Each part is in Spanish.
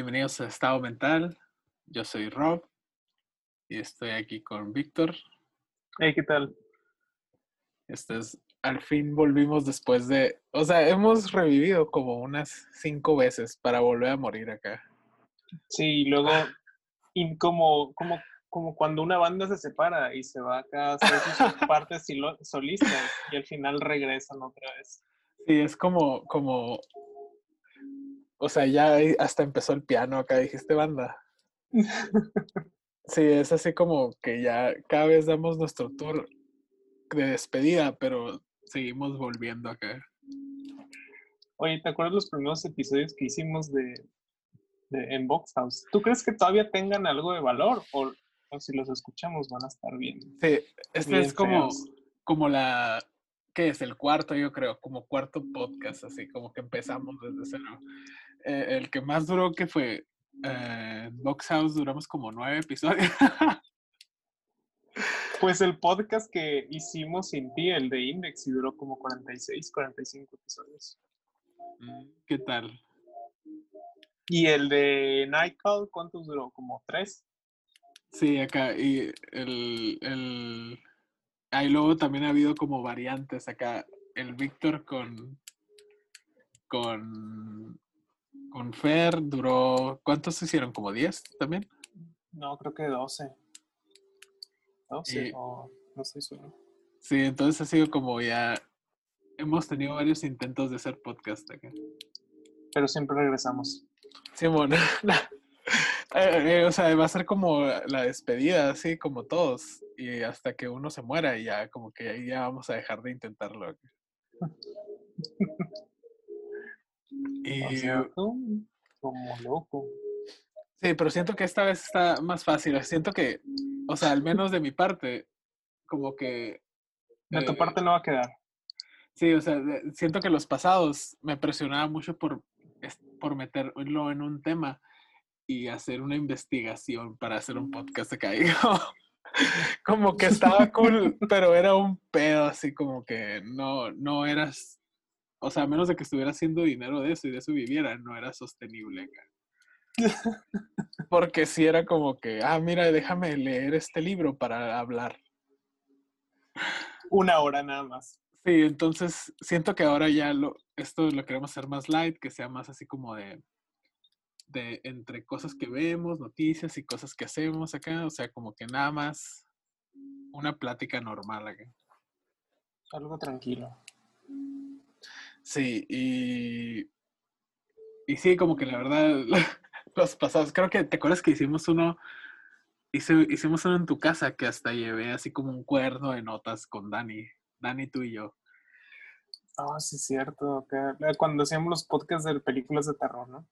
Bienvenidos a Estado Mental. Yo soy Rob y estoy aquí con Víctor. Hey, ¿qué tal? Este es, al fin volvimos después de, o sea, hemos revivido como unas cinco veces para volver a morir acá. Sí, y luego, y como, como, como cuando una banda se separa y se va acá a hacer sus partes solistas y al final regresan otra vez. Sí, es como, como, o sea, ya hasta empezó el piano acá, dijiste banda. Sí, es así como que ya cada vez damos nuestro tour de despedida, pero seguimos volviendo acá. Oye, ¿te acuerdas los primeros episodios que hicimos de, de en Box House? ¿Tú crees que todavía tengan algo de valor o, o si los escuchamos van a estar bien? Sí, este bien es como, feos? como la, ¿qué es? El cuarto, yo creo, como cuarto podcast, así como que empezamos desde cero. Eh, el que más duró, que fue eh, Box House, duramos como nueve episodios. Pues el podcast que hicimos sin ti, el de Index, y duró como 46, 45 episodios. Mm, ¿Qué tal? Y el de Night Call, ¿cuántos duró? ¿Como tres? Sí, acá, y el, el, ahí luego también ha habido como variantes acá. El Víctor con, con, con Fer duró, ¿cuántos hicieron? ¿Como 10 también? No, creo que 12. 12, Y- o no estoy seguro. Sí, entonces ha sido como ya, hemos tenido varios intentos de hacer podcast acá. Pero siempre regresamos. Simón, Eh, eh, o sea, va a ser como la despedida, así como todos, y hasta que uno se muera y ya como que ya vamos a dejar de intentarlo. Y, como loco. sí, pero siento que esta vez está más fácil. Siento que, o sea, al menos de mi parte, como que De tu Eh, parte no va a quedar. Sí, o sea, de- siento que los pasados me presionaba mucho por, por meterlo en un tema y hacer una investigación para hacer un podcast acá. Como que estaba cool, pero era un pedo así como que no, no eras, o sea, a menos de que estuviera haciendo dinero de eso y de eso viviera, no era sostenible. Porque sí era como que, ah, mira, déjame leer este libro para hablar. Una hora nada más. Sí, entonces siento que ahora ya lo, esto lo queremos hacer más light, que sea más así como de, de entre cosas que vemos, noticias y cosas que hacemos acá, o sea, como que nada más una plática normal acá. Algo tranquilo. Sí, y, y sí, como que la verdad, los pasados, creo que te acuerdas que hicimos uno, hice- hicimos uno en tu casa que hasta llevé así como un cuaderno de notas con Dani, Dani, tú y yo. Ah, sí, es cierto. que- eh, cuando hacíamos los podcasts de películas de terror, ¿no?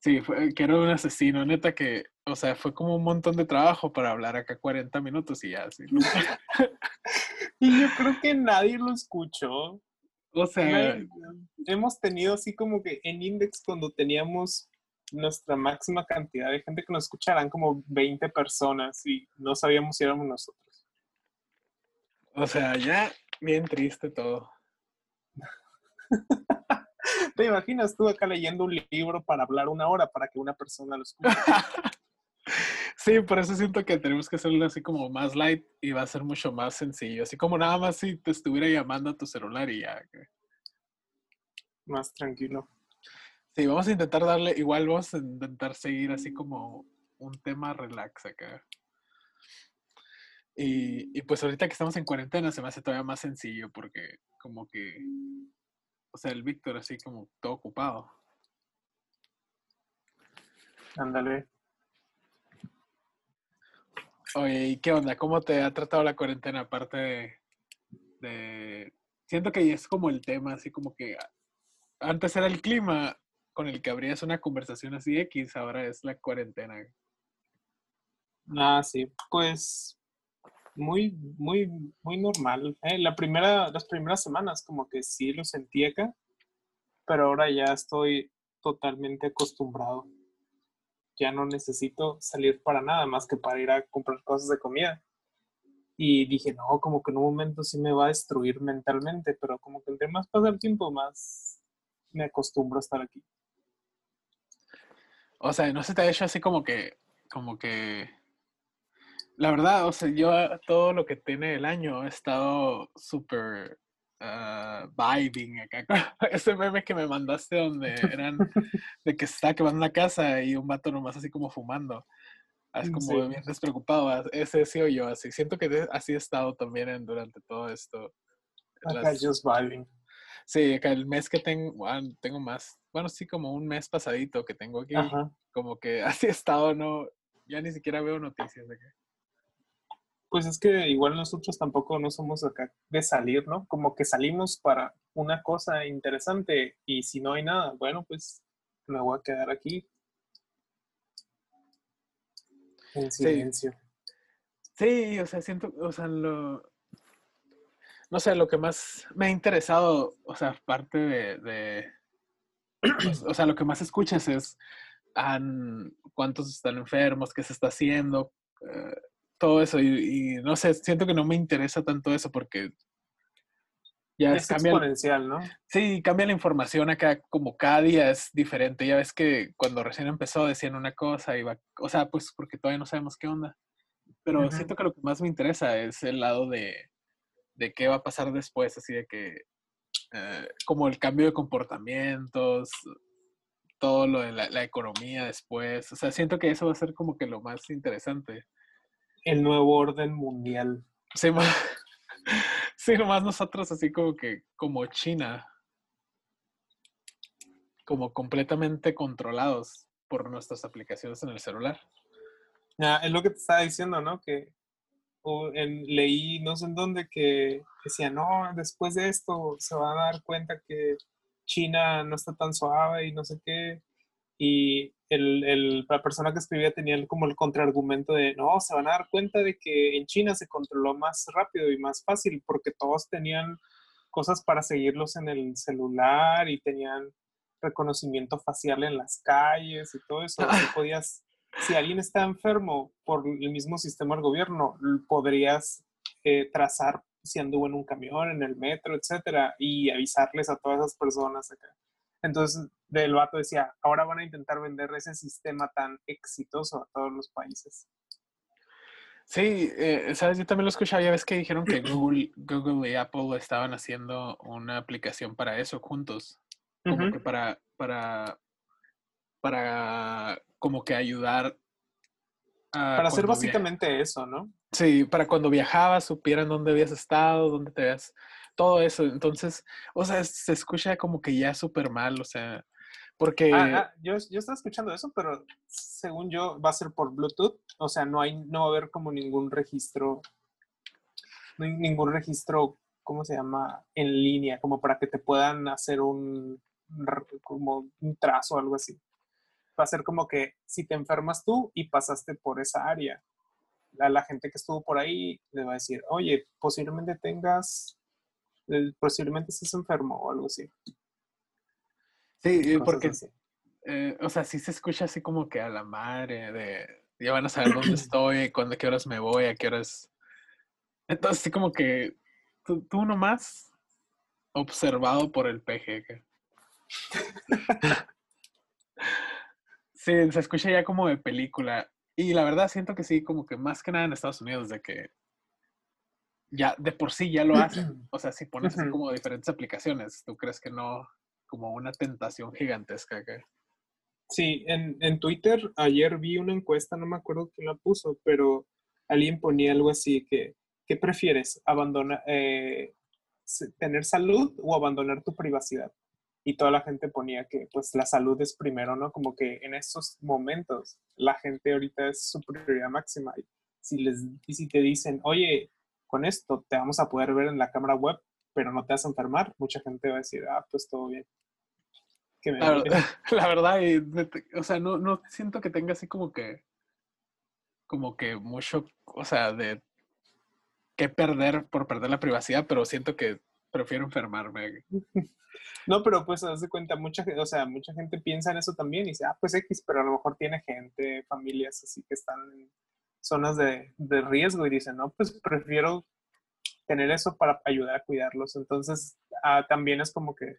Sí, fue, que era un asesino, neta que, o sea, fue como un montón de trabajo para hablar acá 40 minutos y ya, así. Y yo creo que nadie lo escuchó. O sea, hemos tenido así como que en Index cuando teníamos nuestra máxima cantidad de gente que nos escucharan como 20 personas y no sabíamos si éramos nosotros. o sea, ya bien triste todo. ¿Te imaginas tú acá leyendo un libro para hablar una hora para que una persona lo escuche? Sí, por eso siento que tenemos que hacerlo así como más light y va a ser mucho más sencillo. Así como nada más si te estuviera llamando a tu celular y ya. Más tranquilo. Sí, vamos a intentar darle, igual vamos a intentar seguir así como un tema relax acá. Y, y pues ahorita que estamos en cuarentena se me hace todavía más sencillo porque como que, o sea, el Víctor así como todo ocupado. Ándale. Oye, ¿y qué onda? ¿Cómo te ha tratado la cuarentena aparte de, Siento que es como el tema, así como que antes era el clima con el que abrías una conversación así X, ahora es la cuarentena. Ah, sí. Pues muy, muy, muy normal. ¿eh? La primera, las primeras semanas como que sí lo sentí acá, pero ahora ya estoy totalmente acostumbrado. Ya no necesito salir para nada más que para ir a comprar cosas de comida. Y dije, no, como que en un momento sí me va a destruir mentalmente, pero como que entre más pasa el tiempo, más me acostumbro a estar aquí. O sea, no se te ha hecho así como que, como que, la verdad, o sea, yo todo lo que tiene el año he estado súper uh, vibing acá. Ese meme que me mandaste donde eran de que se estaba quemando una casa y un vato nomás así como fumando. Es como Sí. bien despreocupado. Ese sí o yo así. Siento que así he estado también en- durante todo esto. Acá Las- just vibing. Sí, acá el mes que tengo, ah, tengo más. Bueno, sí, como un mes pasadito que tengo aquí. Ajá. Como que así he estado, no. Ya ni siquiera veo noticias de que. Pues es que igual nosotros tampoco no somos acá de salir, ¿no? Como que salimos para una cosa interesante y si no hay nada, bueno, pues me voy a quedar aquí en silencio. Sí, o sea, siento, o sea, lo. No sé, lo que más me ha interesado, o sea, parte de. de- o- o sea, lo que más escuchas es an- cuántos están enfermos, qué se está haciendo, eh, todo eso. Y, y no sé, siento que no me interesa tanto eso porque ya Es cambia, exponencial, ¿no? sí, cambia la información acá, como cada día es diferente. Ya ves que cuando recién empezó decían una cosa, y va, o sea, pues porque todavía no sabemos qué onda. Pero siento que lo que más me interesa es el lado de, de qué va a pasar después, así de que, eh, como el cambio de comportamientos, todo lo de la, la economía después. O sea, siento que eso va a ser como que lo más interesante. El nuevo orden mundial. Sí, ma- sí, nomás nosotros así como que, como China, como completamente controlados por nuestras aplicaciones en el celular. Ah, es lo que te estaba diciendo, ¿no? Que o en- leí no sé en dónde que decía, no, después de esto se van a dar cuenta que China no está tan suave y no sé qué. Y el, el- la persona que escribía tenía el- como el contraargumento de, no, se van a dar cuenta de que en China se controló más rápido y más fácil porque todos tenían cosas para seguirlos en el celular y tenían reconocimiento facial en las calles y todo eso. Así podías, si alguien está enfermo por el mismo sistema del gobierno, podrías eh, trazar si anduvo en un camión, en el metro, etcétera, y avisarles a todas esas personas acá. Entonces, del vato decía, ahora van a intentar vender ese sistema tan exitoso a todos los países. Sí, eh, sabes, yo también lo escuchaba, ya ves que dijeron que Google, Google y Apple estaban haciendo una aplicación para eso juntos, como que para, para, para como que ayudar a Para hacer básicamente eso, ¿no? Sí, para cuando viajabas supieran dónde habías estado, dónde te habías, todo eso. Entonces, o sea, se escucha como que ya súper mal, o sea, porque... Ah, ah, yo, yo estaba escuchando eso, pero según yo va a ser por Bluetooth, o sea, no hay, no va a haber como ningún registro, no hay ningún registro, ¿cómo se llama? En línea, como para que te puedan hacer un, como un trazo o algo así. Va a ser como que si te enfermas tú y pasaste por esa área, a la gente que estuvo por ahí le va a decir, oye, posiblemente tengas, eh, posiblemente estés enfermo o algo así. Sí, porque, así. eh, o sea, sí se escucha así como que a la madre de, ya van a saber dónde estoy, cuándo, a qué horas me voy, a qué horas... Entonces, sí como que tú, tú nomás observado por el que- Sí, se escucha ya como de película. Y la verdad siento que sí, como que más que nada en Estados Unidos, de que ya de por sí ya lo hacen. O sea, si pones así como diferentes aplicaciones, ¿tú crees que no? Como una tentación gigantesca que... Sí, en, en Twitter ayer vi una encuesta, no me acuerdo quién la puso, pero alguien ponía algo así que, ¿qué prefieres? ¿Abandonar, eh, tener salud o abandonar tu privacidad? Y toda la gente ponía que pues la salud es primero, ¿no? Como que en estos momentos la gente ahorita es su prioridad máxima. Y si, les, y si te dicen, oye, con esto te vamos a poder ver en la cámara web, pero no te vas a enfermar, mucha gente va a decir, ah, pues todo bien. Que me La, verdad- la verdad, y o sea, no, no siento que tenga así como que, como que mucho, o sea, de qué perder por perder la privacidad, pero siento que prefiero enfermarme. No, pero pues haz de cuenta, mucha gente, o sea, mucha gente piensa en eso también y dice, ah, pues X, pero a lo mejor tiene gente, familias así que están en zonas de, de riesgo y dicen, no, pues prefiero tener eso para ayudar a cuidarlos. Entonces, ah, también es como que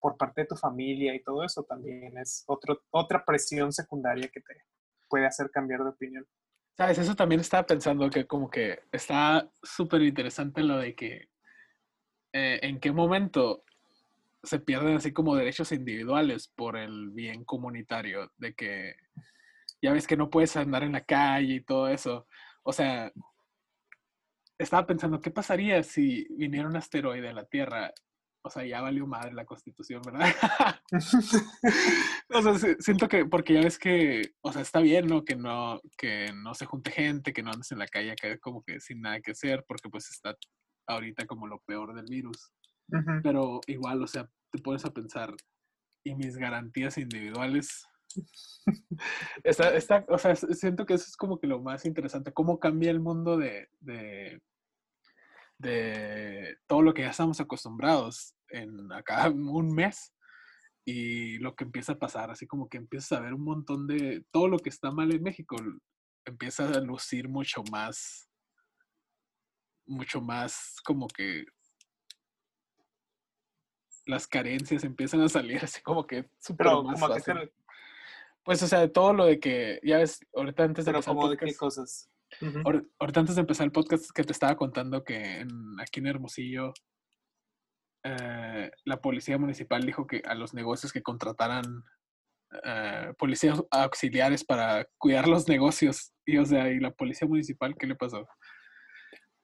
por parte de tu familia y todo eso también es otro, otra presión secundaria que te puede hacer cambiar de opinión. Sabes, eso también estaba pensando que como que está súper interesante lo de que eh, en qué momento se pierden así como derechos individuales por el bien comunitario, de que ya ves que no puedes andar en la calle y todo eso. O sea, estaba pensando, ¿qué pasaría si viniera un asteroide a la Tierra? O sea, ya valió madre la constitución, ¿verdad? o sea, siento que, porque ya ves que, o sea, está bien, ¿no? Que no, que no se junte gente, que no andes en la calle acá como que sin nada que hacer, porque pues está ahorita como lo peor del virus. Pero igual, o sea, te pones a pensar, ¿y mis garantías individuales? está, o sea, siento que eso es como que lo más interesante, cómo cambia el mundo de, de, de todo lo que ya estamos acostumbrados en acá un mes y lo que empieza a pasar, así como que empiezas a ver un montón de todo lo que está mal en México, empieza a lucir mucho más, mucho más como que las carencias empiezan a salir así como que súper más fácil. Pues, o sea, de todo lo de que, ya ves, ahorita antes de podcast, de qué cosas? Ahorita antes de empezar el podcast que te estaba contando que aquí en Hermosillo eh, la policía municipal dijo que a los negocios que contrataran eh, policías auxiliares para cuidar los negocios y o sea, y la policía municipal, ¿qué le pasó?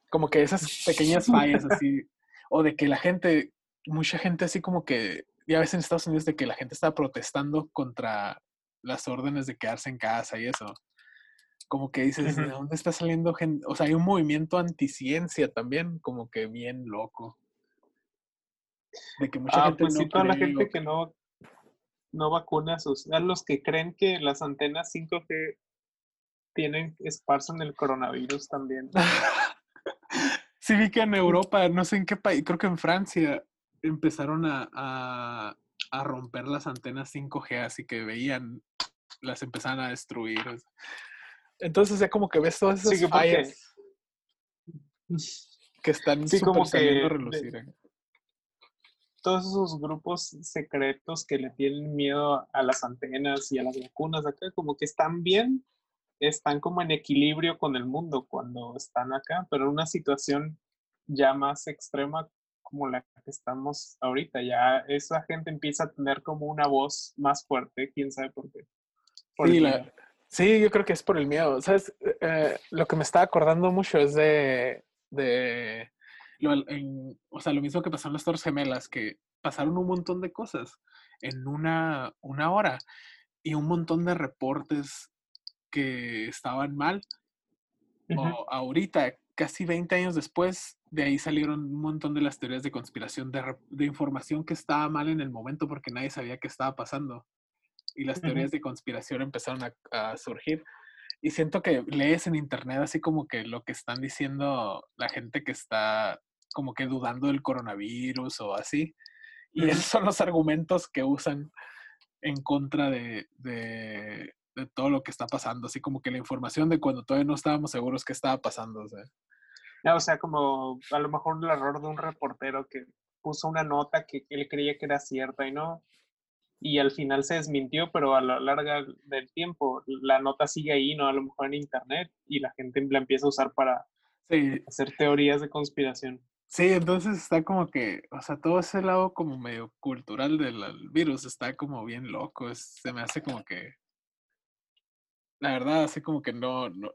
Como que esas pequeñas fallas así, o de que la gente mucha gente así como que, ya ves en Estados Unidos de que la gente está protestando contra las órdenes de quedarse en casa y eso. Como que dices, ¿de dónde está saliendo gente? O sea, hay un movimiento anticiencia también, como que bien loco. De que mucha ah, gente pues no sí, toda la gente que... no, no vacuna, o sea, los que creen que las antenas 5G tienen, esparcen el coronavirus también. sí vi que en Europa, no sé en qué país, creo que en Francia, empezaron a, romper las antenas 5G, así que veían, las empezaban a destruir. Entonces, ya como que ves todas esas que fallas que están sí, como que a relucir. ¿eh? Todos esos grupos secretos que le tienen miedo a las antenas y a las vacunas acá, como que están bien, están como en equilibrio con el mundo cuando están acá, pero en una situación ya más extrema como la que estamos ahorita. Ya esa gente empieza a tener como una voz más fuerte, quién sabe por qué. sí, yo creo que es por el miedo. ¿Sabes? Eh, lo que me está acordando mucho es de, de lo, o sea, lo mismo que pasó en las Torres Gemelas, que pasaron un montón de cosas en una, una hora y un montón de reportes que estaban mal. O ahorita, casi 20 años después, de ahí salieron un montón de las teorías de conspiración, de, información que estaba mal en el momento porque nadie sabía qué estaba pasando. Y las teorías de conspiración empezaron a, surgir. Y siento que lees en internet así como que lo que están diciendo la gente que está como que dudando del coronavirus o así. Y esos son los argumentos que usan en contra de, de, todo lo que está pasando. Así como que la información de cuando todavía no estábamos seguros qué estaba pasando. O sea. O sea, como a lo mejor el error de un reportero que puso una nota que él creía que era cierta y no. Y al final se desmintió, pero a lo largo del tiempo la nota sigue ahí, ¿no? A lo mejor en internet y la gente la empieza a usar para hacer teorías de conspiración. Sí, entonces está como que, o sea, todo ese lado como medio cultural del virus está como bien loco. se me hace como que, la verdad, así como que no, no,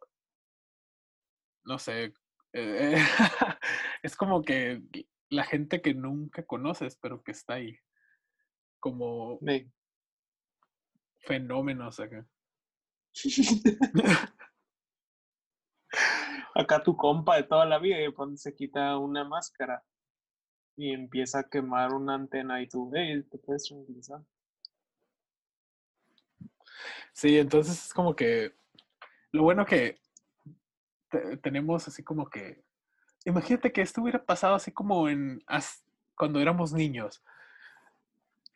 no sé, eh, es como que la gente que nunca conoces, pero que está ahí. Como fenómenos acá. acá tu compa de toda la vida y cuando se quita una máscara y empieza a quemar una antena y tú, hey, te puedes tranquilizar. Sí, entonces es como que lo bueno que tenemos así como que, imagínate que esto hubiera pasado así como en, cuando éramos niños,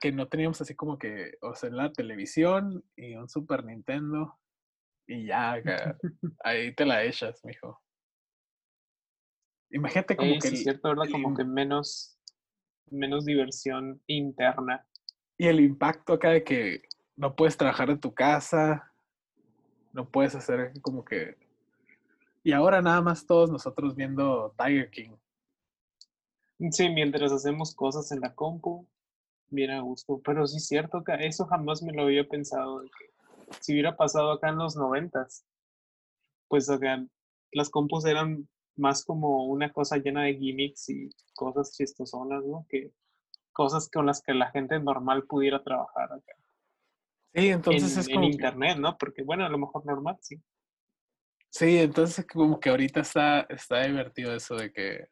que no teníamos así como que, o sea, en la televisión y un Super Nintendo y ya, ahí te la echas, mijo. Imagínate como que... es cierto, ¿verdad? Como que menos, menos diversión interna. y el impacto acá de que no puedes trabajar en tu casa, no puedes hacer como que... Y ahora nada más todos nosotros viendo Tiger King. Sí, mientras hacemos cosas en la compu, bien a gusto. Pero sí es cierto que eso jamás me lo había pensado. que si hubiera pasado acá en los noventas, pues acá las compus eran más como una cosa llena de gimmicks y cosas chistosonas, ¿no? Que cosas con las que la gente normal pudiera trabajar acá. Sí, entonces en, es en como... que- internet, ¿no? Porque bueno, a lo mejor normal, sí. Sí, entonces como que ahorita está, está divertido eso de que,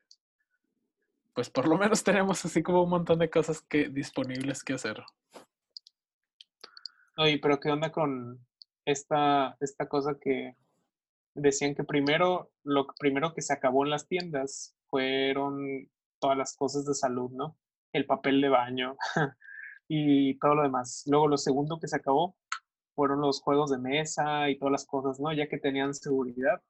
pues por lo menos tenemos así como un montón de cosas que disponibles que hacer. Oye, pero ¿qué onda con esta, esta cosa que decían que primero, lo primero que se acabó en las tiendas fueron todas las cosas de salud, ¿no? El papel de baño y todo lo demás. Luego lo segundo que se acabó fueron los juegos de mesa y todas las cosas, ¿no? Ya que tenían seguridad.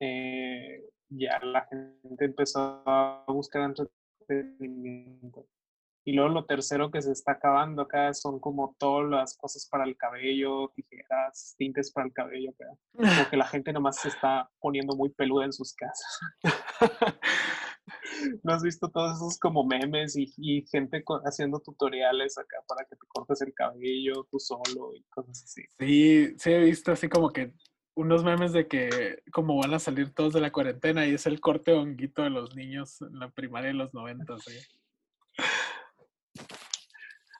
eh, ya la gente empezó a buscar entretenimiento. Y luego lo tercero que se está acabando acá son como todas las cosas para el cabello, tijeras, tintes para el cabello, acá. Como que la gente nomás se está poniendo muy peluda en sus casas. ¿No has visto todos esos como memes y, y gente haciendo tutoriales acá para que te cortes el cabello tú solo y cosas así? Sí, sí he visto así como que unos memes de que como van a salir todos de la cuarentena y es el corte honguito de los niños en la primaria de los noventas. sí.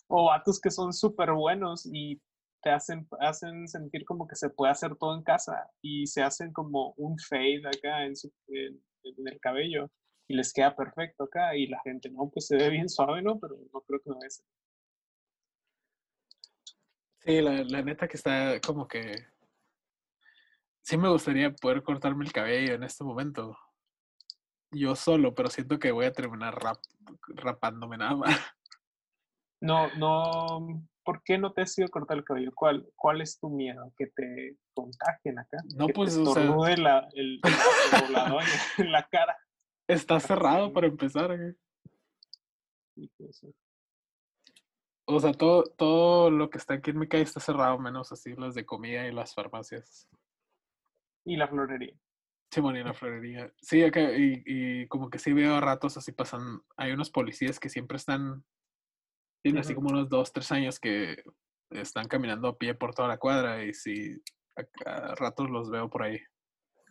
O vatos que son súper buenos y te hacen, hacen sentir como que se puede hacer todo en casa y se hacen como un fade acá en, su, en, en el cabello y les queda perfecto acá y la gente, no, pues se ve bien suave, ¿no? Pero no creo que no es. Sí, la, la neta que está como que... Sí me gustaría poder cortarme el cabello en este momento. Yo solo, pero siento que voy a terminar rap, rapándome nada más. No, no, ¿por qué no te has ido a cortar el cabello? ¿Cuál, cuál es tu miedo? ¿Que te contagien acá? No, ¿Que pues, te o sea- estornude la, el, el la doña en la cara. Está cerrado para empezar. pues, O sea, todo, todo lo que está aquí en mi calle está cerrado, menos así las de comida y las farmacias. Y la florería. Simón y la florería. Sí, acá, y, y como que sí veo a ratos así pasan. Hay unos policías que siempre están. Tienen así como unos dos, tres años que están caminando a pie por toda la cuadra y sí, a, a ratos los veo por ahí.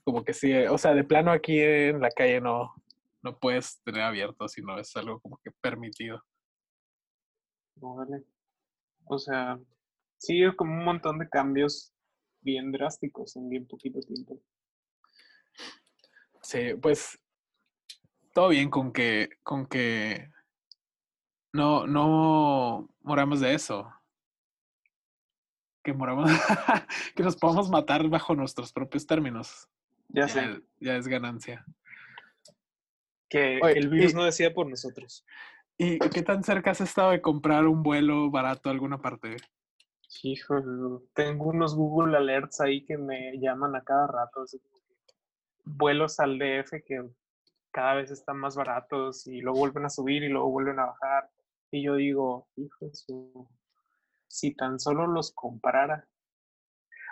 Como que sí, o sea, de plano aquí en la calle no, no puedes tener abierto, sino es algo como que permitido. Órale. O sea, sí, como un montón de cambios bien drásticos en bien poquito tiempo. Sí, pues todo bien con que, con que no, no moramos de eso. Que moramos, que nos podamos matar bajo nuestros propios términos. Ya Ya, sé, ya es ganancia. que Oye, el virus y- no decía por nosotros. ¿Y qué tan cerca has estado de comprar un vuelo barato a alguna parte? Híjole, tengo unos Google Alerts ahí que me llaman a cada rato. vuelos al DF que cada vez están más baratos y luego vuelven a subir y luego vuelven a bajar. Y yo digo, hijo si tan solo los comprara.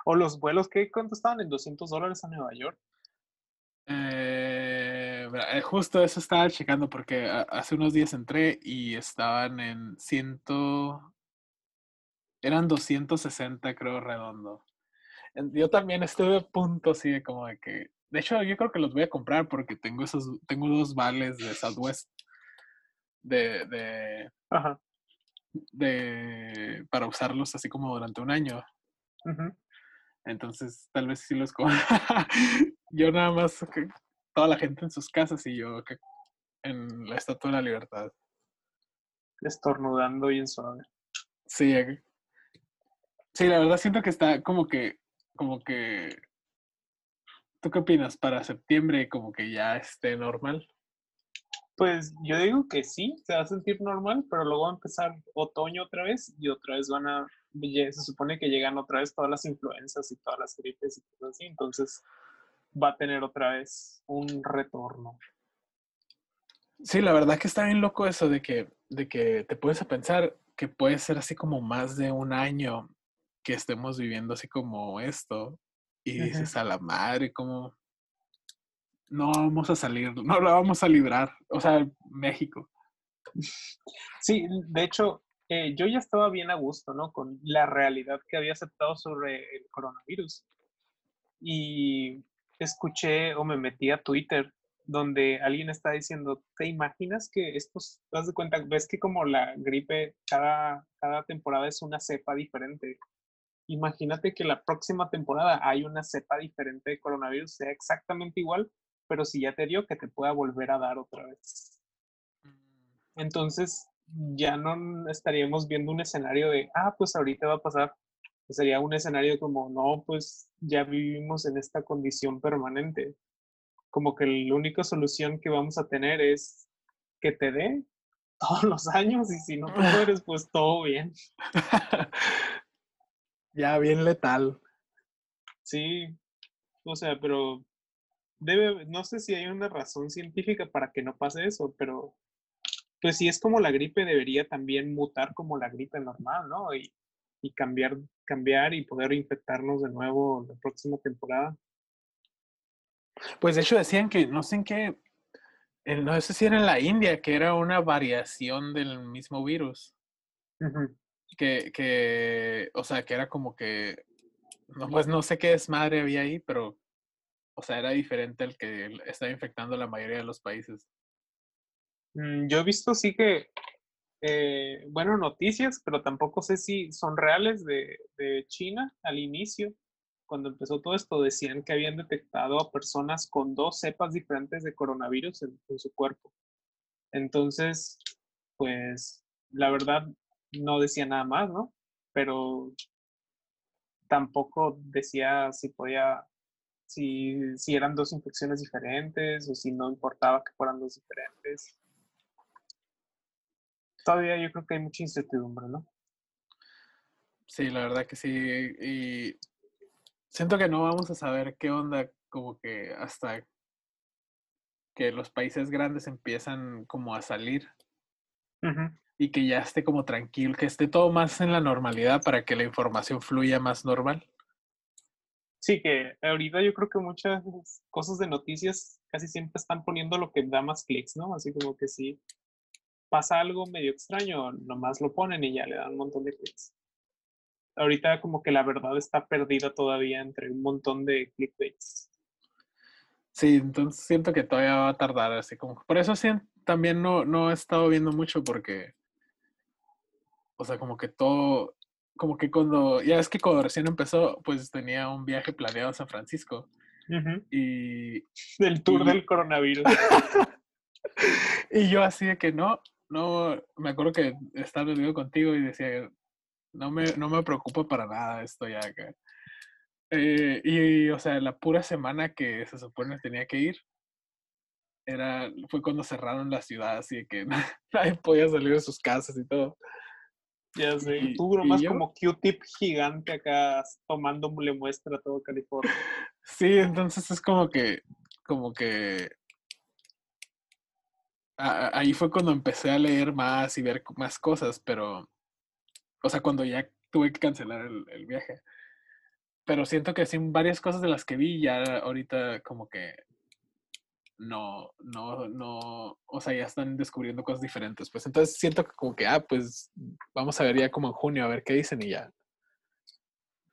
O los vuelos que, ¿cuánto estaban? ¿En 200 dólares a Nueva York? Eh, eh, justo eso estaba checando porque hace unos días entré y estaban en ciento... Eran 260 creo redondo. Yo también estuve a punto así de como de que... De hecho, yo creo que los voy a comprar porque tengo esos... Tengo dos vales de Southwest de, de, Ajá. de... para usarlos así como durante un año. ujú. Entonces, tal vez sí los compro. yo nada más, que toda la gente en sus casas y yo que en la Estatua de la Libertad. Estornudando y en suave. Sí, sí, la verdad siento que está como que, como que, ¿tú qué opinas? Para septiembre como que ya esté normal. Pues yo digo que sí, se va a sentir normal, pero luego va a empezar otoño otra vez y otra vez van a, se supone que llegan otra vez todas las influencias y todas las gripes y cosas así, entonces va a tener otra vez un retorno. Sí, la verdad que está bien loco eso de que, de que te puedes a pensar que puede ser así como más de un año que estemos viviendo así como esto. Y dices a la madre, como no vamos a salir, no la vamos a librar. O sea, México. Sí, de hecho, eh, yo ya estaba bien a gusto, ¿no? Con la realidad que había aceptado sobre el coronavirus. Y escuché o me metí a Twitter donde alguien está diciendo, ¿te imaginas que estos, te das de cuenta, ves que como la gripe, cada, cada temporada es una cepa diferente? Imagínate que la próxima temporada hay una cepa diferente de coronavirus, sea exactamente igual, pero si ya te dio, que te pueda volver a dar otra vez. Mm. Entonces, ya no estaríamos viendo un escenario de, ah, pues ahorita va a pasar. Sería un escenario como, no, pues ya vivimos en esta condición permanente como que la única solución que vamos a tener es que te dé todos los años y si no te mueres, pues todo bien. ya, bien letal. Sí, o sea, pero debe, no sé si hay una razón científica para que no pase eso, pero pues si es como la gripe, debería también mutar como la gripe normal, ¿no? Y, y cambiar, cambiar y poder infectarnos de nuevo la próxima temporada. Pues de hecho decían que, no sé en qué, no sé si era en la India, que era una variación del mismo virus. Que, que, o sea, que era como que, no, pues no sé qué desmadre había ahí, pero, o sea, era diferente al que estaba infectando la mayoría de los países. Mm, yo he visto sí que, eh, bueno, noticias, pero tampoco sé si son reales de, de China al inicio cuando empezó todo esto, decían que habían detectado a personas con dos cepas diferentes de coronavirus en, su cuerpo. Entonces, pues, la verdad, no decía nada más, ¿no? Pero tampoco decía si podía, si, si eran dos infecciones diferentes o si no importaba que fueran dos diferentes. Todavía yo creo que hay mucha incertidumbre, ¿no? Sí, la verdad que sí. Y siento que no vamos a saber qué onda como que hasta que los países grandes empiezan como a salir y que ya esté como tranquilo, que esté todo más en la normalidad para que la información fluya más normal. Sí, que ahorita yo creo que muchas cosas de noticias casi siempre están poniendo lo que da más clics, ¿no? Así como que si pasa algo medio extraño, nomás lo ponen y ya le dan un montón de clics ahorita como que la verdad está perdida todavía entre un montón de clickbaits. Sí, entonces siento que todavía va a tardar, así como. Por eso sí, también no, no he estado viendo mucho porque. O sea, como que todo. Como que cuando. Ya es que cuando recién empezó, pues tenía un viaje planeado a San Francisco. Y. Del tour del coronavirus. y yo así de que no, no. Me acuerdo que estaba viendo contigo y decía, no me, no me preocupa para nada esto ya acá. Eh, y, o sea, la pura semana que se supone tenía que ir, era, fue cuando cerraron la ciudad, así que nadie podía salir de sus casas y todo. Ya sé, y, tú nomás como Q-tip gigante acá tomándole muestra a todo California. Sí, entonces es como que, como que ahí fue cuando empecé a leer más y ver más cosas, pero o sea, cuando ya tuve que cancelar el, viaje. Pero siento que sí, varias cosas de las que vi ya ahorita como que no, no, no, o sea, ya están descubriendo cosas diferentes. Pues entonces siento que como que, ah, pues vamos a ver ya como en junio a ver qué dicen y ya.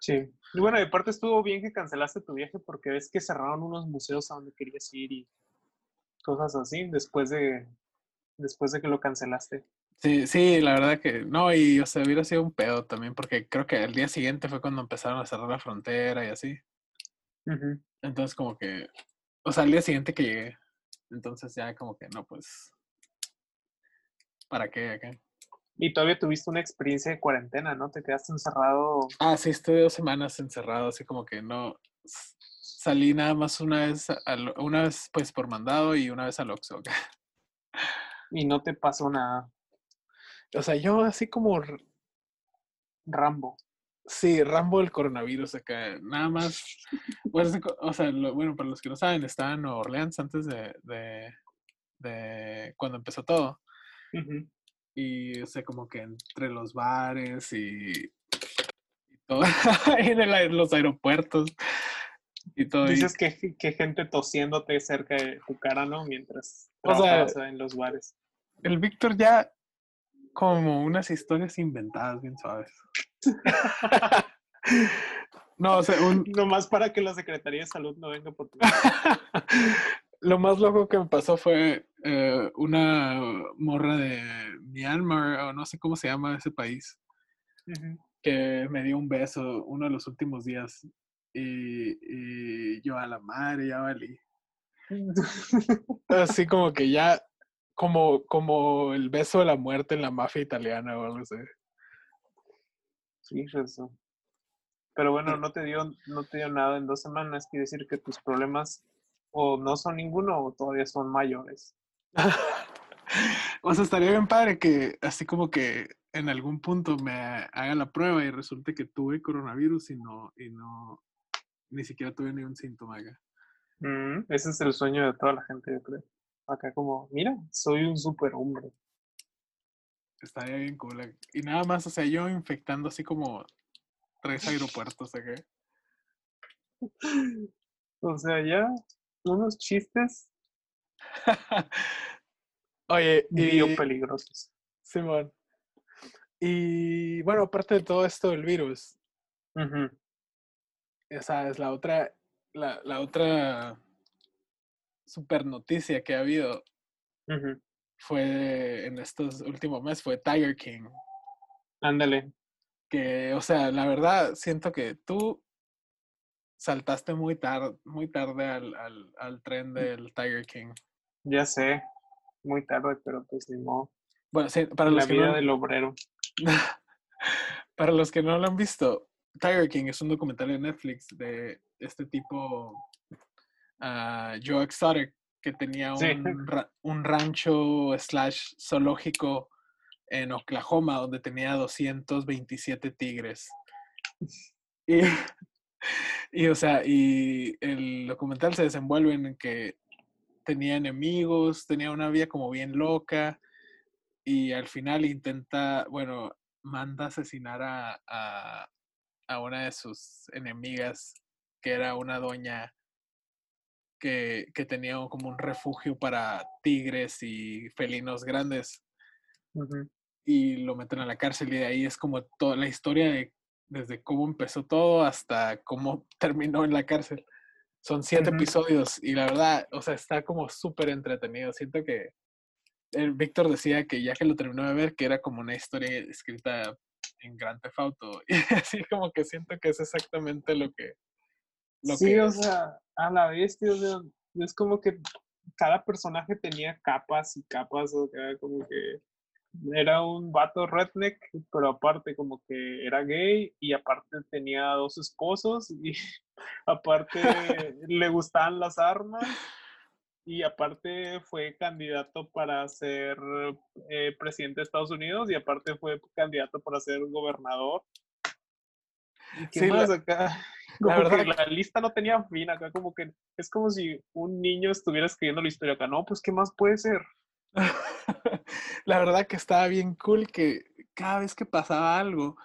Sí. Y bueno, de parte estuvo bien que cancelaste tu viaje porque ves que cerraron unos museos a donde querías ir y cosas así después de, después de que lo cancelaste. Sí, sí, la verdad que no, y o sea, hubiera sido un pedo también, porque creo que el día siguiente fue cuando empezaron a cerrar la frontera y así. Entonces, como que, o sea, el día siguiente que llegué, entonces ya como que no, pues, ¿para qué acá? Y todavía tuviste una experiencia de cuarentena, ¿no? Te quedaste encerrado. Ah, sí, estuve dos semanas encerrado, así como que no, salí nada más una vez, una vez pues por mandado y una vez al Oxxo. Y no te pasó nada. O sea, yo así como Rambo. Sí, Rambo del coronavirus acá. Nada más. Pues, o sea, bueno, para los que no saben, estaba en Nueva Orleans antes de, de, de cuando empezó todo. Y, o sea, como que entre los bares y, y todo, en, el los aeropuertos y todo. y- Dices que, que gente tosiéndote cerca de tu cara, ¿no? Mientras O sea, en los bares. el Víctor ya como unas historias inventadas bien suaves. no, o sea, un, Nomás para que la Secretaría de Salud no venga por tu lo más loco que me pasó fue eh, una morra de Myanmar, o no sé cómo se llama ese país, que me dio un beso uno de los últimos días. Y, y yo a la madre, ya valí. Así como que ya, como, como el beso de la muerte en la mafia italiana o algo así. Sí, eso. Pero bueno, no te dio, no te dio nada en dos semanas, quiere decir que tus problemas o no son ninguno o todavía son mayores. o sea, estaría bien padre que así como que en algún punto me haga la prueba y resulte que tuve coronavirus y no, y no, ni siquiera tuve ni un síntoma acá. Mm, ese es el sueño de toda la gente, yo creo. Acá como, mira, soy un superhombre. Estaría bien cool. ac- Y nada más, o sea, yo infectando así como tres aeropuertos acá. O sea, ya unos chistes Oye, y, peligrosos. Simón. Y bueno, aparte de todo esto del virus, esa es la otra, la, la otra super noticia que ha habido fue en estos últimos meses, fue Tiger King. Ándale. Que, o sea, la verdad, siento que tú saltaste muy tarde, muy tarde al, al, al tren del Tiger King. Ya sé, muy tarde, pero pues ni modo. Bueno, sí, para la los que vida no, del obrero. para los que no lo han visto, Tiger King es un documental de Netflix de este tipo, ah, Joe Exotic, que tenía Sí. un, ra- un rancho slash zoológico en Oklahoma donde tenía 227 tigres. Y, y, o sea, y el documental se desenvuelve en que tenía enemigos, tenía una vida como bien loca y al final intenta, bueno, manda asesinar a, a, a una de sus enemigas, que era una doña que, que tenía como un refugio para tigres y felinos grandes y lo meten a la cárcel y de ahí es como toda la historia de desde cómo empezó todo hasta cómo terminó en la cárcel. Son siete episodios y la verdad, o sea, está como súper entretenido. Siento que el Víctor decía que ya que lo terminó de ver, que era como una historia escrita en Grand Theft Auto. Y así como que siento que es exactamente lo que... Lo sí, que o es. sea, a la o sea, es como que cada personaje tenía capas y capas, o sea, como que era un vato redneck, pero aparte como que era gay y aparte tenía dos esposos y aparte le gustaban las armas y aparte fue candidato para ser eh, presidente de Estados Unidos y aparte fue candidato para ser gobernador. ¿Y qué Sí, la- más acá? Como verdad que la lista no tenía fin acá, como que es como si un niño estuviera escribiendo la historia acá. No, pues ¿qué más puede ser? la verdad que estaba bien cool que cada vez que pasaba algo,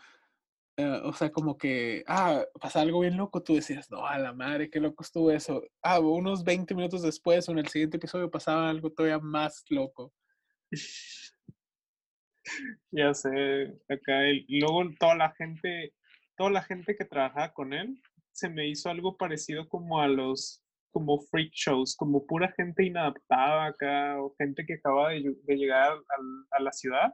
eh, o sea, como que, ah, pasaba algo bien loco, tú decías, no, a la madre, qué loco estuvo eso. Ah, unos 20 minutos después, o en el siguiente episodio, pasaba algo todavía más loco. Ya sé, acá el- luego toda la gente, toda la gente que trabajaba con él, se me hizo algo parecido como a los, como freak shows, como pura gente inadaptada acá, o gente que acaba de, de llegar al- a la ciudad,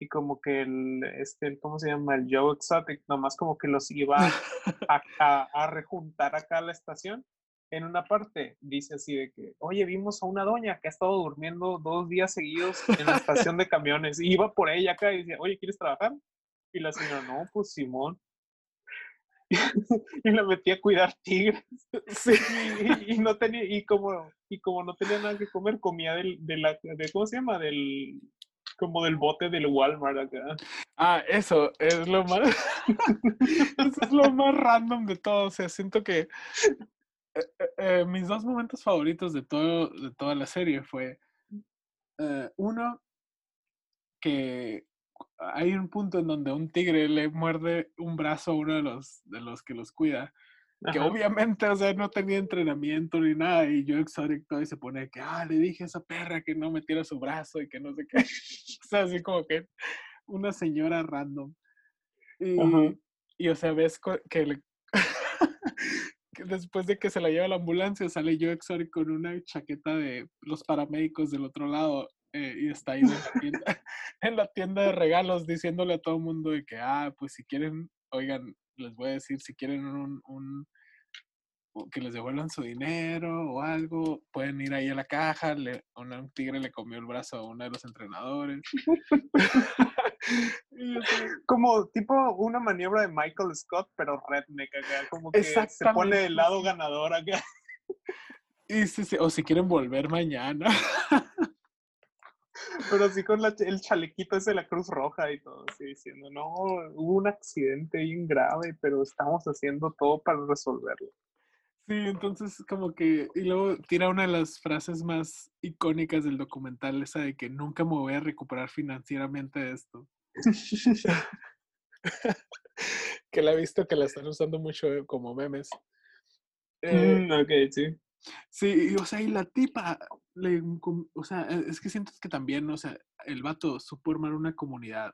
y como que el, este, ¿cómo se llama? El Joe Exotic, nomás como que los iba a, a- a rejuntar acá a la estación. En una parte dice así de que, oye, vimos a una doña que ha estado durmiendo dos días seguidos en la estación de camiones. Y iba por ella acá y decía, oye, ¿quieres trabajar? Y la señora, no, pues Simón. y la metí a cuidar tigres. Sí. Y, y no tenía, y como, y como no tenía nada que comer, comía del, de la, de, ¿cómo se llama? Del, como del bote del Walmart acá. Ah, eso es lo más. eso es lo más random de todo. O sea, siento que eh, eh, eh, mis dos momentos favoritos de todo, de toda la serie fue eh, uno que hay un punto en donde un tigre le muerde un brazo a uno de los, de los que los cuida. Que obviamente, o sea, no tenía entrenamiento ni nada. Y yo Exotic y se pone que, ah, le dije a esa perra que no metiera su brazo y que no sé qué. o sea, así como que una señora random. Y, y o sea, ves que le, después de que se la lleva a la ambulancia, sale yo Exotic con una chaqueta de los paramédicos del otro lado eh, y está ahí en la, tienda, en la tienda de regalos diciéndole a todo el mundo de que, ah, pues si quieren, oigan, les voy a decir, si quieren un, un que les devuelvan su dinero o algo, pueden ir ahí a la caja, le, un, tigre le comió el brazo a uno de los entrenadores. como tipo una maniobra de Michael Scott, pero redneck acá, como que se pone el lado ganador acá. Y o si quieren volver mañana. Pero así con el chalequito ese de la Cruz Roja y todo, así diciendo, no, hubo un accidente bien grave, pero estamos haciendo todo para resolverlo. Sí, entonces como que, y luego tira una de las frases más icónicas del documental, esa de que nunca me voy a recuperar financieramente de esto. que la he visto que la están usando mucho como memes. Eh, mm, ok, sí. Sí, o sea, y la tipa, le, o sea, e, es que siento que también, o sea, el vato supo armar una comunidad,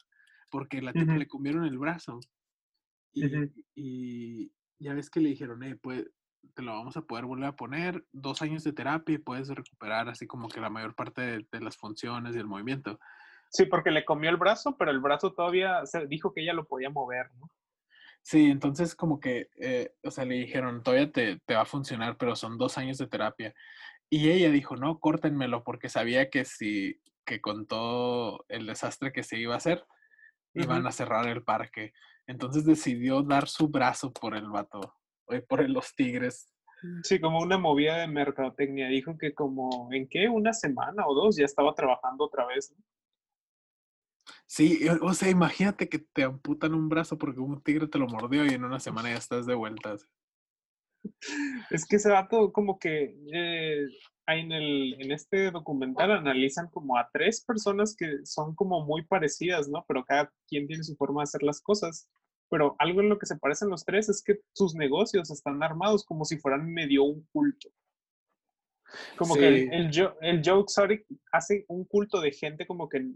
porque la tipa le comieron el brazo. Y, y, ya ves que le dijeron, eh, pues, te lo vamos a poder volver a poner, dos años de terapia y puedes recuperar así como que la mayor parte de, las funciones y el movimiento. Sí, porque le comió el brazo, pero el brazo todavía se dijo que ella lo podía mover, ¿no? Sí, entonces como que, eh, o sea, le dijeron, todavía te, te, va a funcionar, pero son dos años de terapia. Y ella dijo, no, córtenmelo, porque sabía que si, que con todo el desastre que se iba a hacer, iban a cerrar el parque. Entonces decidió dar su brazo por el vato. Eh, por los Tigres. Sí, como una movida de mercadotecnia. Dijo que como, ¿en qué? Una semana o dos ya estaba trabajando otra vez. Sí, o sea, imagínate que te amputan un brazo porque un tigre te lo mordió y en una semana ya estás de vueltas. Es que ese dato como que eh, en, el, en este documental analizan como a tres personas que son como muy parecidas, ¿no? Pero cada quien tiene su forma de hacer las cosas pero algo en lo que se parecen los tres es que sus negocios están armados como si fueran medio un culto. Como que el, el, el, Joe Exotic hace un culto de gente como que,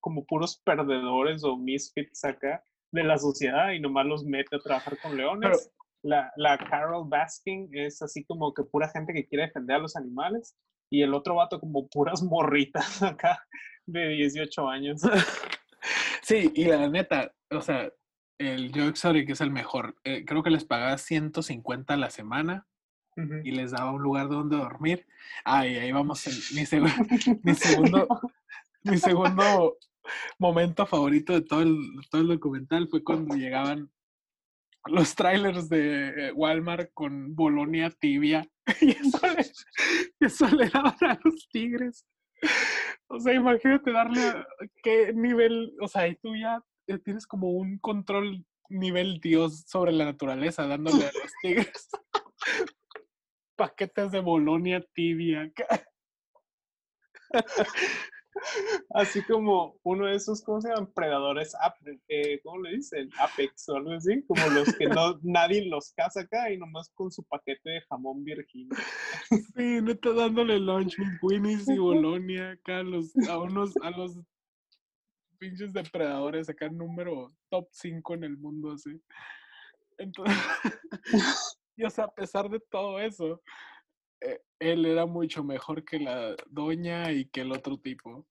como puros perdedores o misfits acá de la sociedad y nomás los mete a trabajar con leones. La, la Carol Baskin es así como que pura gente que quiere defender a los animales y el otro vato como puras morritas acá de 18 años. Sí, y la neta, o sea, el Joe Exotic es el mejor. Eh, creo que les pagaba 150 a la semana y les daba un lugar donde dormir. Ah, y ahí vamos. mi, segundo, mi segundo momento favorito de todo el, todo el documental fue cuando llegaban los trailers de Walmart con Bolonia tibia y eso le, eso daban a los tigres. O sea, imagínate darle qué nivel, o sea, y tú ya eh, tienes como un control nivel Dios sobre la naturaleza, dándole a los tigres paquetes de Bolonia tibia. Así como uno de esos, ¿cómo se llaman? Predadores, eh, ¿cómo le dicen? Apex o algo así, como los que no, nadie los caza acá y nomás con su paquete de jamón virgen. Sí, está dándole lunch Winnie's y Bolonia acá a, los, a unos, a los pinches depredadores acá número top 5 en el mundo, así. Entonces, y o sea, a pesar de todo eso, él era mucho mejor que la doña y que el otro tipo.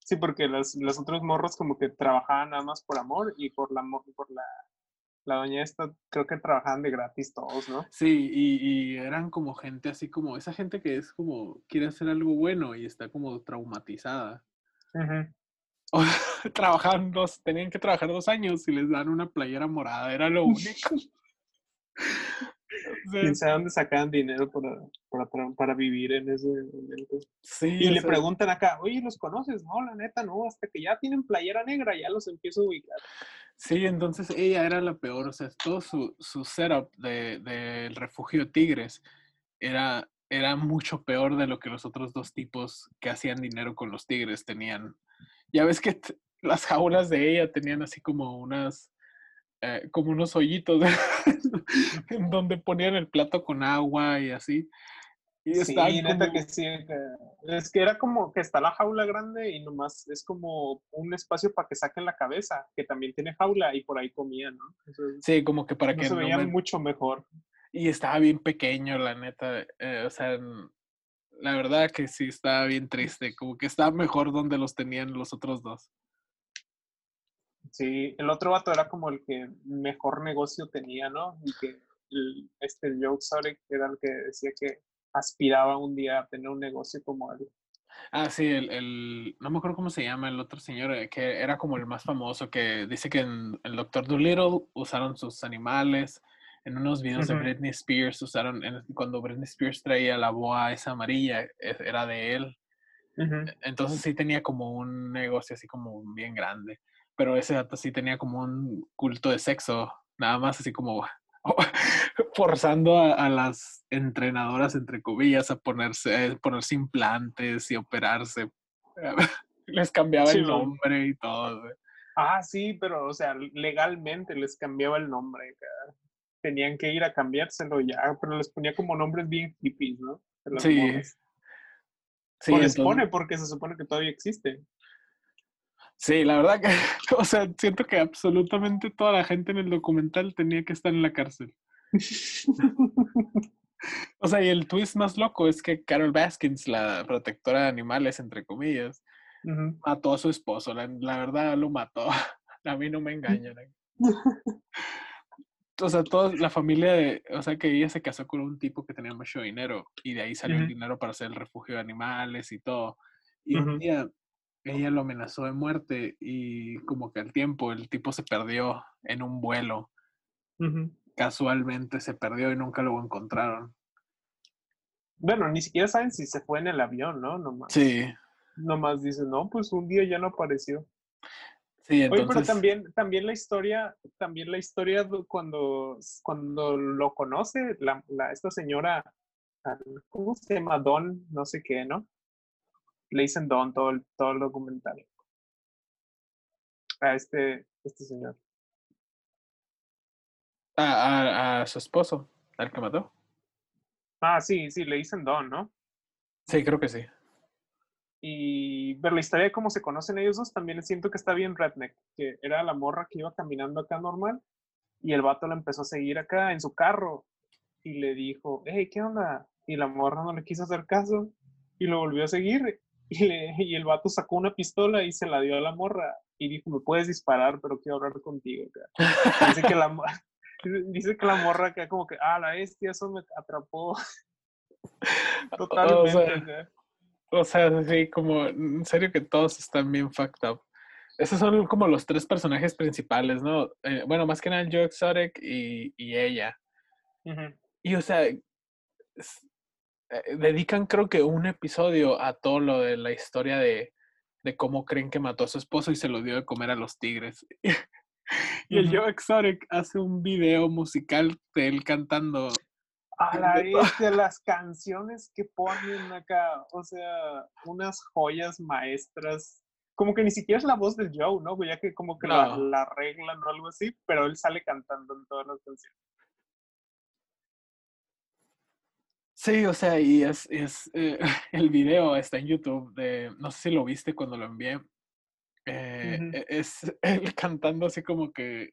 Sí, porque los, los otros morros como que trabajaban nada más por amor y por la, por la, la doña esta creo que trabajaban de gratis todos, ¿no? Sí, y, y, eran como gente así como, esa gente que es como, quiere hacer algo bueno y está como traumatizada. Trabajaban dos, tenían que trabajar dos años y les dan una playera morada, era lo único. ¿Quién sabe dónde sacaban dinero para, para, para vivir en ese momento? Sí, y le preguntan acá, oye, ¿los conoces? No, la neta, no, hasta que ya tienen playera negra, ya los empiezo a ubicar. Sí, entonces ella era la peor, o sea, todo su, su setup del de, refugio Tigres era, era mucho peor de lo que los otros dos tipos que hacían dinero con los Tigres tenían ya ves que las jaulas de ella tenían así como unas, eh, como unos hoyitos en donde ponían el plato con agua y así. Y sí, neta que sí. Es que era como que está la jaula grande y nomás es como un espacio para que saquen la cabeza, que también tiene jaula y por ahí comían, ¿no? sí, como que para que se veían mucho mejor. Y estaba bien pequeño, la neta. Eh, o sea, la verdad que sí estaba bien triste. Como que estaba mejor donde los tenían los otros dos. Sí, el otro vato era como el que mejor negocio tenía, ¿no? Y que el, este Joe Exotic era el que decía que aspiraba un día a tener un negocio como él. Ah, sí, el, el, no me acuerdo cómo se llama el otro señor, eh, que era como el más famoso, que dice que en el Doctor Dolittle usaron sus animales, en unos videos de Britney Spears usaron, cuando Britney Spears traía la boa esa amarilla, e, era de él. E, entonces sí tenía como un negocio así como bien grande, pero ese dato sí tenía como un culto de sexo, nada más así como forzando a, las entrenadoras, entre comillas, a ponerse, ponerse implantes y operarse. les cambiaba el nombre y todo. Ah, sí, pero, o sea, legalmente les cambiaba el nombre. Tenían que ir a cambiárselo ya, pero les ponía como nombres bien hippies, ¿no? Sí. sí. O les pone porque se supone que todavía existe. Sí, la verdad que, o sea, siento que absolutamente toda la gente en el documental tenía que estar en la cárcel. o sea, y el twist más loco es que Carol Baskins, la protectora de animales, entre comillas, mató a su esposo. La, verdad lo mató. a mí no me engañan. o sea, toda la familia de, o sea, que ella se casó con un tipo que tenía mucho dinero y de ahí salió el dinero para hacer el refugio de animales y todo. Y un día ella lo amenazó de muerte y como que al tiempo el tipo se perdió en un vuelo. Casualmente se perdió y nunca lo encontraron. Bueno, ni siquiera saben si se fue en el avión, ¿no? Nomás, sí. Nomás dicen, no, pues un día ya no apareció. Sí, entonces... Oye, pero también, también la historia, también la historia cuando, cuando lo conoce, la, esta señora, ¿cómo se llama? Don, no sé qué, ¿no? Le dicen Don todo el, todo el documental. A este, este señor. A, a, su esposo, al que mató. Ah, sí, sí, le dicen Don, ¿no? Sí, creo que sí. Y ver la historia de cómo se conocen ellos dos también siento que está bien redneck, que era la morra que iba caminando acá normal y el vato la empezó a seguir acá en su carro y le dijo, hey, ¿qué onda? Y la morra no le quiso hacer caso y lo volvió a seguir Y, el vato sacó una pistola y se la dio a la morra y dijo, me puedes disparar, pero quiero hablar contigo. Dice, que la, dice que la morra que como que, ah, la bestia, eso me atrapó. Totalmente. O sea, sí, como, en serio que todos están bien fucked up. Esos son como los tres personajes principales, ¿no? Eh, bueno, más que nada Joe Exotic y, y ella. Y, o sea, eh, dedican creo que un episodio a todo lo de la historia de, de, cómo creen que mató a su esposo y se lo dio de comer a los tigres. y el Joe Exotic hace un video musical de él cantando. A la vez de las canciones que ponen acá, o sea, unas joyas maestras. Como que ni siquiera es la voz del Joe, ¿no? Ya que como que la, la arreglan o algo así, pero él sale cantando en todas las canciones. Sí, o sea, y es, es eh, el video está en YouTube de, no sé si lo viste cuando lo envié, eh, e, es él cantando así como que,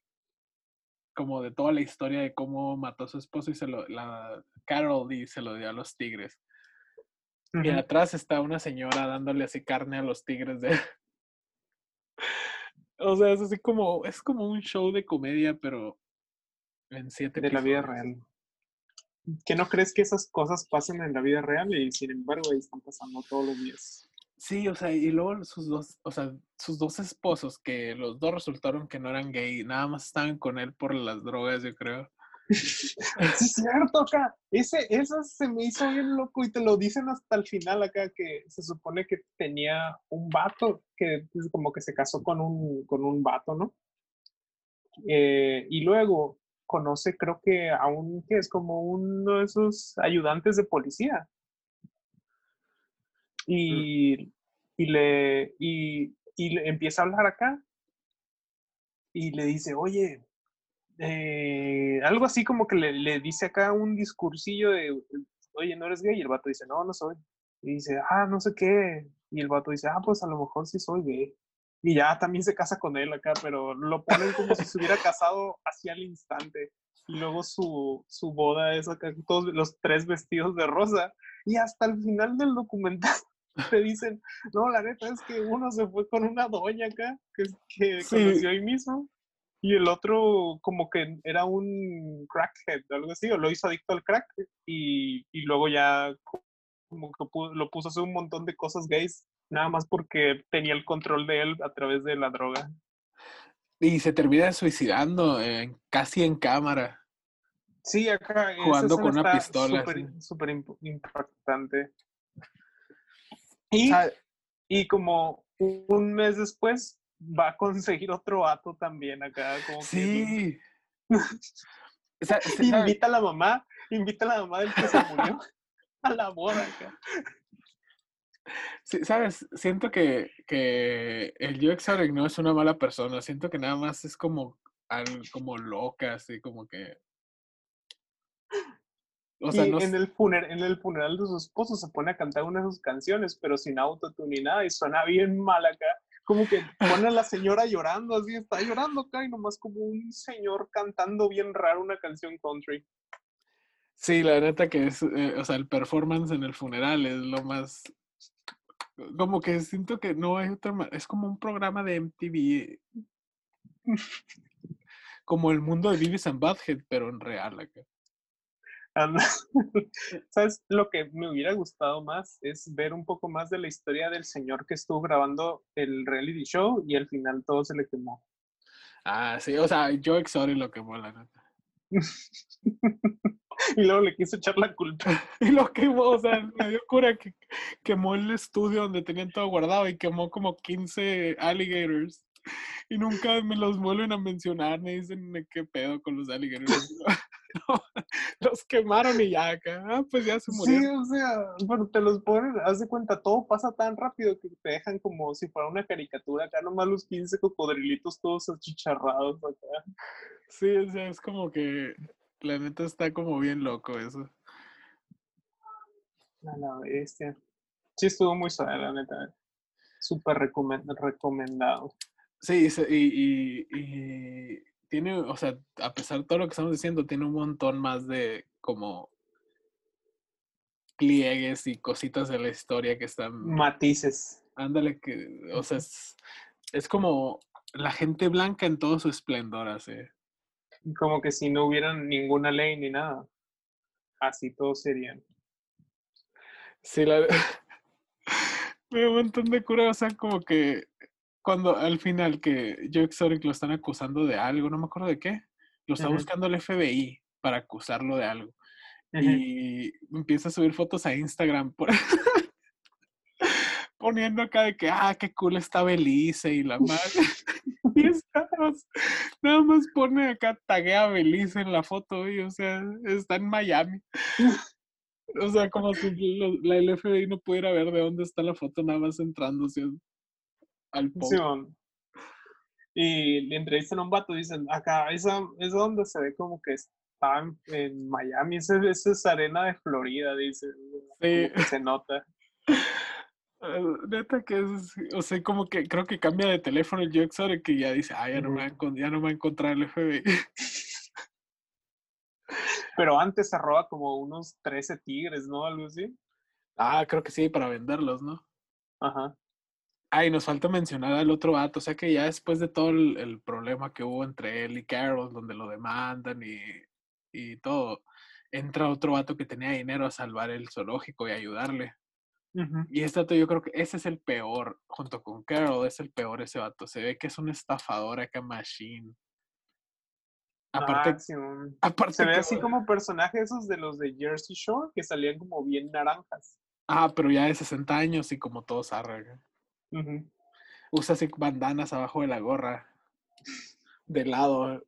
como de toda la historia de cómo mató a su esposo y se lo, la Carol y se lo dio a los tigres. Y atrás está una señora dándole así carne a los tigres de... o sea, es así como, es como un show de comedia, pero en siete De la vida real que no crees que esas cosas pasen en la vida real y sin embargo ahí están pasando todos los días. Sí, o sea, y luego sus dos, o sea, sus dos esposos, que los dos resultaron que no eran gay, nada más estaban con él por las drogas, yo creo. sí, es cierto, acá. Ese, eso se me hizo bien loco y te lo dicen hasta el final acá, que se supone que tenía un vato, que como que se casó con un, con un vato, ¿no? Eh, y luego conoce, creo que a un que es como uno de esos ayudantes de policía. Mm. Y, y le y y le empieza a hablar acá y le dice, oye, eh, algo así como que le, le, dice acá un discursillo de, oye, ¿no eres gay? Y el vato dice, no, no soy. Y dice, ah, no sé qué. Y el vato dice, ah, pues a lo mejor sí soy gay. Y ya también se casa con él acá, pero lo ponen como si se hubiera casado así al instante. Y luego su, su boda es acá, todos los tres vestidos de rosa. Y hasta el final del documental te dicen, no, la neta es que uno se fue con una doña acá, que, que conoció ahí mismo, y el otro como que era un crackhead o algo así, o lo hizo adicto al crack, y, y luego ya como que lo puso a hacer un montón de cosas gays, nada más porque tenía el control de él a través de la droga. Y se termina suicidando casi en cámara. Sí, acá. Jugando con una pistola. Súper impactante. Y, y como un mes después va a conseguir otro ato también acá. Como sí. invita a la mamá, invita a la mamá del que se murió a la boda acá. Sí, sabes, siento que, que el Joe Exotic no es una mala persona, siento que nada más es como, como loca, así como que en, el funeral, en el funeral de su esposo se pone a cantar una de sus canciones, pero sin autotune ni nada, y suena bien mal acá. Como que pone a la señora llorando, así está llorando acá, y nomás como un señor cantando bien raro una canción country. Sí, la neta que es, eh, o sea, el performance en el funeral es lo más. Como que siento que no hay otra. Es como un programa de MTV. como el mundo de Beavis and Butthead, pero en real acá. ¿Sabes? Lo que me hubiera gustado más es ver un poco más de la historia del señor que estuvo grabando el reality show y al final todo se le quemó. Ah, sí, o sea, yo Exori lo quemó, la neta. y luego le quiso echar la culpa. y lo quemó, o sea, me dio cura que quemó el estudio donde tenían todo guardado y quemó como 15 alligators. Y nunca me los vuelven a mencionar, me dicen qué pedo con los alligators. los quemaron y ya acá, ah, pues ya se murieron. Sí, o sea, bueno, te los ponen, haz de cuenta, todo pasa tan rápido que te dejan como si fuera una caricatura, acá nomás los 15 cocodrilitos todos achicharrados acá. Sí, o sea, es como que la neta está como bien loco eso. A la bestia. Sí, estuvo muy suave, la neta. Súper recomendado. Sí, y, y tiene, o sea, a pesar de todo lo que estamos diciendo, tiene un montón más de como pliegues y cositas de la historia que están. Matices. Ándale, que, o sea, es, es como la gente blanca en todo su esplendor, así. Como que si no hubiera ninguna ley ni nada. Así todos serían. Sí, la. Me un montón de cura, o sea, como que cuando al final que Joe Exotic lo están acusando de algo, no me acuerdo de qué, lo está buscando el FBI para acusarlo de algo. Y empieza a subir fotos a Instagram por... poniendo acá de que, ah, qué cool está Belice y la madre. nada más pone acá, taguea a Belice en la foto, y, o sea, está en Miami. O sea, como si la, el FBI no pudiera ver de dónde está la foto, nada más entrando, al y le entrevistan a un vato, dicen, acá, esa es donde se ve como que está en, Miami, esa, es arena de Florida, dice. se nota. Ah, neta que es, o sea, como que creo que cambia de teléfono el Joe que ya dice, ah, ya no, me va, ya no va a encontrar el FBI. Pero antes se roba como unos 13 tigres, ¿no? Algo así. Ah, creo que sí, para venderlos, ¿no? Ajá. Ay, nos falta mencionar al otro vato, o sea que ya después de todo el, problema que hubo entre él y Carol, donde lo demandan y, y, todo, entra otro vato que tenía dinero a salvar el zoológico y ayudarle. Y este vato yo creo que ese es el peor, junto con Carol, es el peor ese vato. Se ve que es un estafador acá machine. Aparte, aparte se ve así como personajes esos de los de Jersey Shore que salían como bien naranjas. Ah, pero ya de 60 años y como todos arreglan. Usa así bandanas abajo de la gorra. De lado.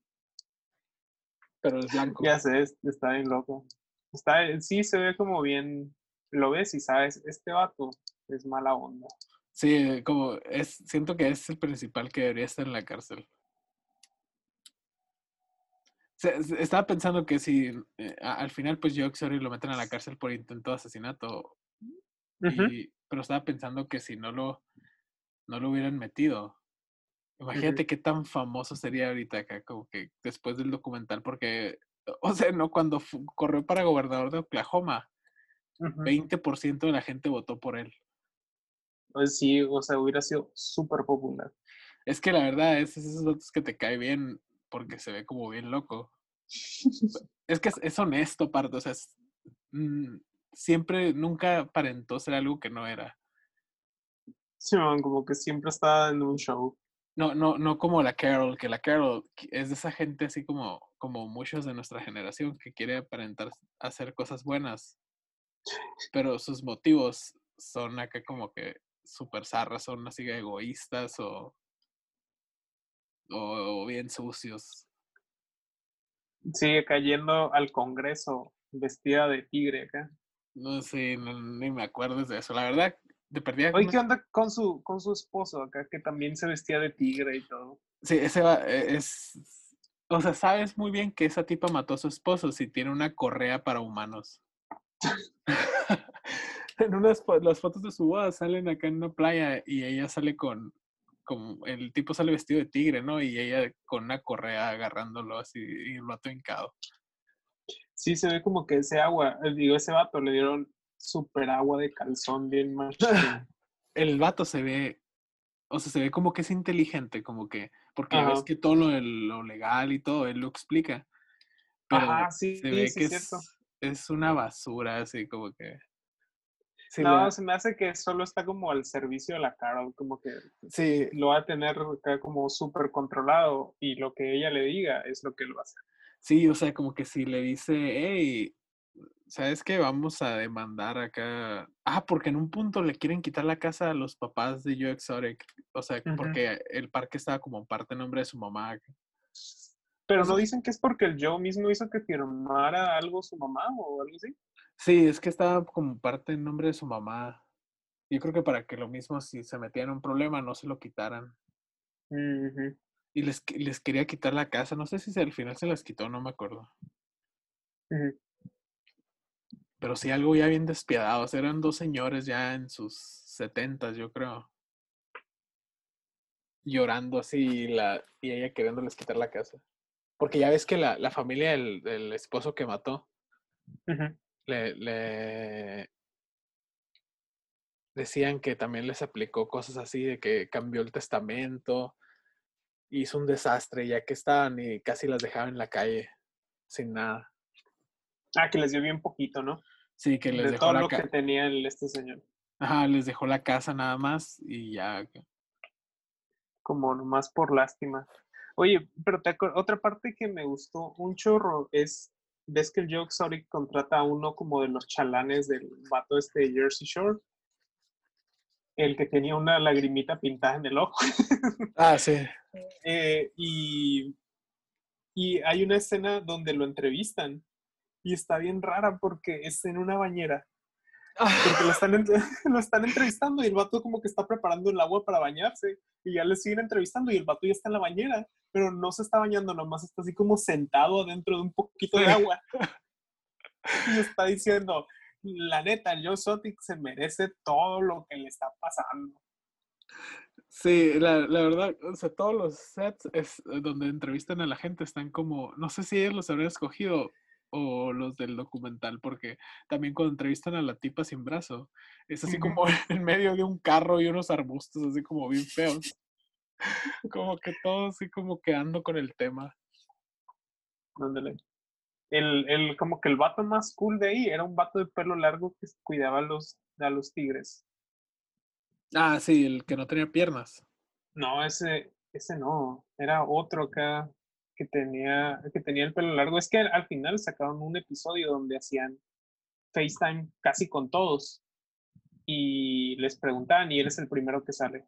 Pero es blanco. Ya sé, está bien loco. Está, sí, se ve como bien. Lo ves y sabes, este vato es mala onda. Sí, como es, siento que es el principal que debería estar en la cárcel. estaba pensando que si eh, al final pues Joe Exotic lo meten a la cárcel por intento de asesinato, pero estaba pensando que si no lo, no lo hubieran metido, imagínate qué tan famoso sería ahorita acá, como que después del documental, porque, o sea, no, cuando corrió para gobernador de Oklahoma, 20% de la gente votó por él. Pues sí, o sea, hubiera sido súper popular. Es que la verdad es esos datos que te cae bien porque se ve como bien loco. es que es, honesto, Pardo, o sea, mm, siempre, nunca aparentó ser algo que no era. Sí, como que siempre estaba en un show. No, no, no como la Carol, que la Carol es de esa gente así como, como muchos de nuestra generación que quiere aparentar hacer cosas buenas, pero sus motivos son acá como que súper zarras, son así egoístas o, o, bien sucios. Sigue cayendo al Congreso vestida de tigre acá. No sé, ni me acuerdo de eso. La verdad, de perdida. Oye, ¿qué onda con su, con su esposo acá, que también se vestía de tigre y todo? Sí, ese va, e, es. O sea, sabes muy bien que esa tipa mató a su esposo si tiene una correa para humanos. en unas las fotos de su boda salen acá en una playa y ella sale con, como el tipo sale vestido de tigre, ¿no? Y ella con una correa agarrándolo así y el vato hincado. Sí, se ve como que ese agua, eh, digo, ese vato le dieron super agua de calzón bien más. el vato se ve, o sea, se ve como que es inteligente, como que, porque ves que todo lo, legal y todo, él lo explica. Pero sí, se ve que es, es, una basura, así como que no, se me hace que solo está como al servicio de la Carol, como que sí. lo va a tener como súper controlado y lo que ella le diga es lo que él va a hacer. Sí, o sea, como que si le dice, hey, ¿sabes qué? Vamos a demandar acá. Ah, porque en un punto le quieren quitar la casa a los papás de Joe Exotic. O sea, porque el parque estaba como parte en nombre de su mamá. Pero no dicen que es porque el Joe mismo hizo que firmara algo su mamá o algo así. Sí, es que estaba como parte en nombre de su mamá. Yo creo que para que lo mismo, si se metían en un problema, no se lo quitaran. Y les, les quería quitar la casa. No sé si al final se las quitó, no me acuerdo. Pero sí, algo ya bien despiadado. eran dos señores ya en sus setentas, yo creo. Llorando así y, la, y ella queriéndoles quitar la casa. Porque ya ves que la, la familia del, esposo que mató le, decían que también les aplicó cosas así, de que cambió el testamento, hizo un desastre, ya que estaban y casi las dejaban en la calle, sin nada. Ah, que les dio bien poquito, ¿no? Sí, que les de dejó todo lo que tenía este señor. Ajá, les dejó la casa nada más y ya. Como nomás por lástima. Oye, pero te otra parte que me gustó un chorro es ves que el Joe Exotic contrata a uno como de los chalanes del vato este de Jersey Shore. El que tenía una lagrimita pintada en el ojo. Ah, sí. Eh, y, y hay una escena donde lo entrevistan y está bien rara porque es en una bañera. Porque lo están, lo están entrevistando y el vato como que está preparando el agua para bañarse y ya le siguen entrevistando y el vato ya está en la bañera pero no se está bañando, nomás está así como sentado dentro de un poquito de agua. y está diciendo, la neta, Joe Sotic se merece todo lo que le está pasando. Sí, la, la, verdad, o sea, todos los sets es, eh, donde entrevistan a la gente están como, no sé si ellos los habrían escogido o los del documental, porque también cuando entrevistan a la tipa sin brazo, es así como en medio de un carro y unos arbustos así como bien feos como que todo así como que ando con el tema. Ándale. El, el, como que el vato más cool de ahí era un vato de pelo largo que cuidaba a los, a los tigres. Ah, sí, el que no tenía piernas. No, ese, ese no. Era otro acá que tenía, que tenía el pelo largo. Es que al final sacaron un episodio donde hacían FaceTime casi con todos. Y les preguntaban y él es el primero que sale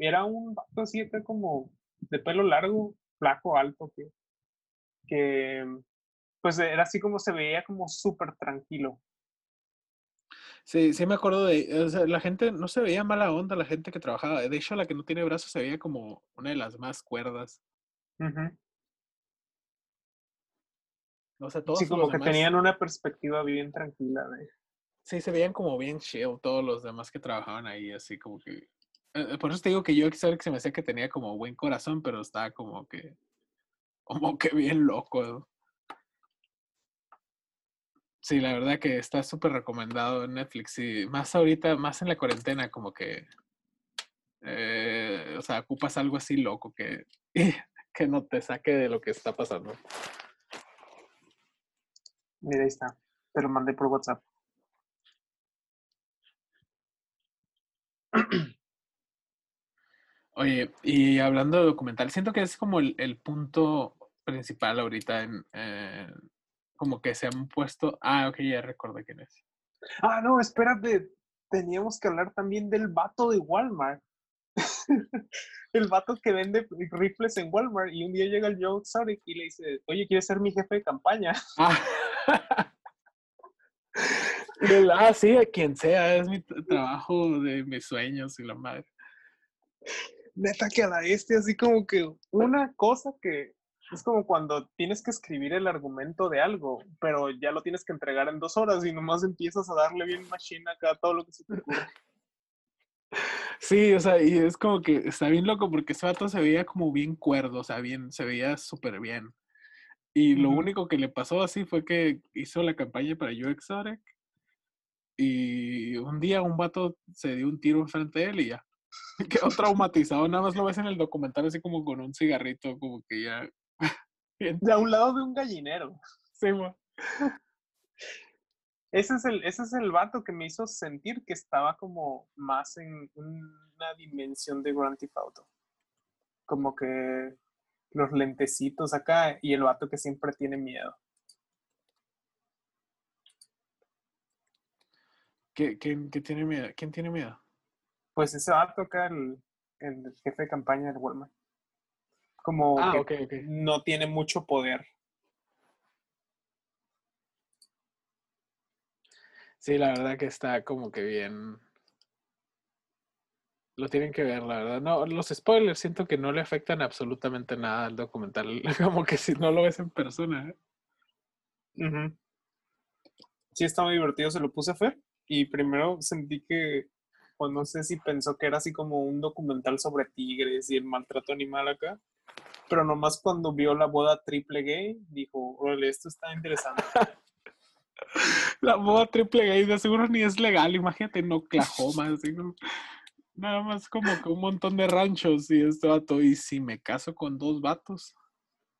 era un vato así como de pelo largo, flaco, alto, que, que pues era así como se veía como súper tranquilo. Sí, sí me acuerdo de, o sea, la gente no se veía mala onda, la gente que trabajaba. De hecho, la que no tiene brazos se veía como una de las más cuerdas. O sea, todos sí, como los que demás- tenían una perspectiva bien tranquila de... Sí, se veían como bien chill todos los demás que trabajaban ahí, así como que... eh, Por eso te digo que yo Exotic se me hacía que tenía como buen corazón, pero estaba como que... Como que bien loco. Sí, la verdad que está súper recomendado en Netflix. Y más ahorita, más en la cuarentena, como que... eh, o sea, ocupas algo así loco que, que no te saque de lo que está pasando. Mira, ahí está. Te lo mandé por WhatsApp. Oye, y hablando de documental, siento que es como el, el punto principal ahorita en, en- como que se han puesto. Ah, ok, ya recordé quién es. Ah, no, espérate. Teníamos que hablar también del vato de Walmart. el vato que vende rifles en Walmart y un día llega el Joe Exotic y le dice, oye, ¿quieres ser mi jefe de campaña? Ah. Ah, sí, a quien sea, es mi trabajo de mis sueños y la madre. Neta que a la este, así como que una cosa que es como cuando tienes que escribir el argumento de algo, pero ya lo tienes que entregar en dos horas y nomás empiezas a darle bien machine acá a todo lo que se te ocurre. Sí, o sea, y es como que está bien loco porque ese vato se veía como bien cuerdo, o sea, bien, se veía súper bien. Y lo Ujú. único que le pasó así fue que hizo la campaña para You Exotic y un día un vato se dio un tiro enfrente de él y ya. Quedó traumatizado, nada más lo ves en el documental así como con un cigarrito, como que ya... De a un lado de un gallinero. sí, mo. Ese es, el, ese es el vato que me hizo sentir que estaba como más en una dimensión de Grand Theft Auto. Como que los lentecitos acá y el vato que siempre tiene miedo. ¿Qué- quién, qué tiene miedo? ¿Quién tiene miedo? Pues ese vato acá, el, el jefe de campaña del Walmart. Como Ah, que no tiene mucho poder. Sí, la verdad que está como que bien. Lo tienen que ver, la verdad. No, los spoilers siento que no le afectan absolutamente nada al documental. Como que si no lo ves en persona. ¿eh? Sí, estaba divertido, se lo puse a Fer y primero sentí que, no sé si pensó que era así como un documental sobre tigres y el maltrato animal acá, pero nomás cuando vio la boda triple gay, dijo, órale, esto está interesante. La boda triple gay de seguro ni es legal. Imagínate en Oklahoma. como- nada más como que un montón de ranchos y este vato. Y si me caso con dos vatos.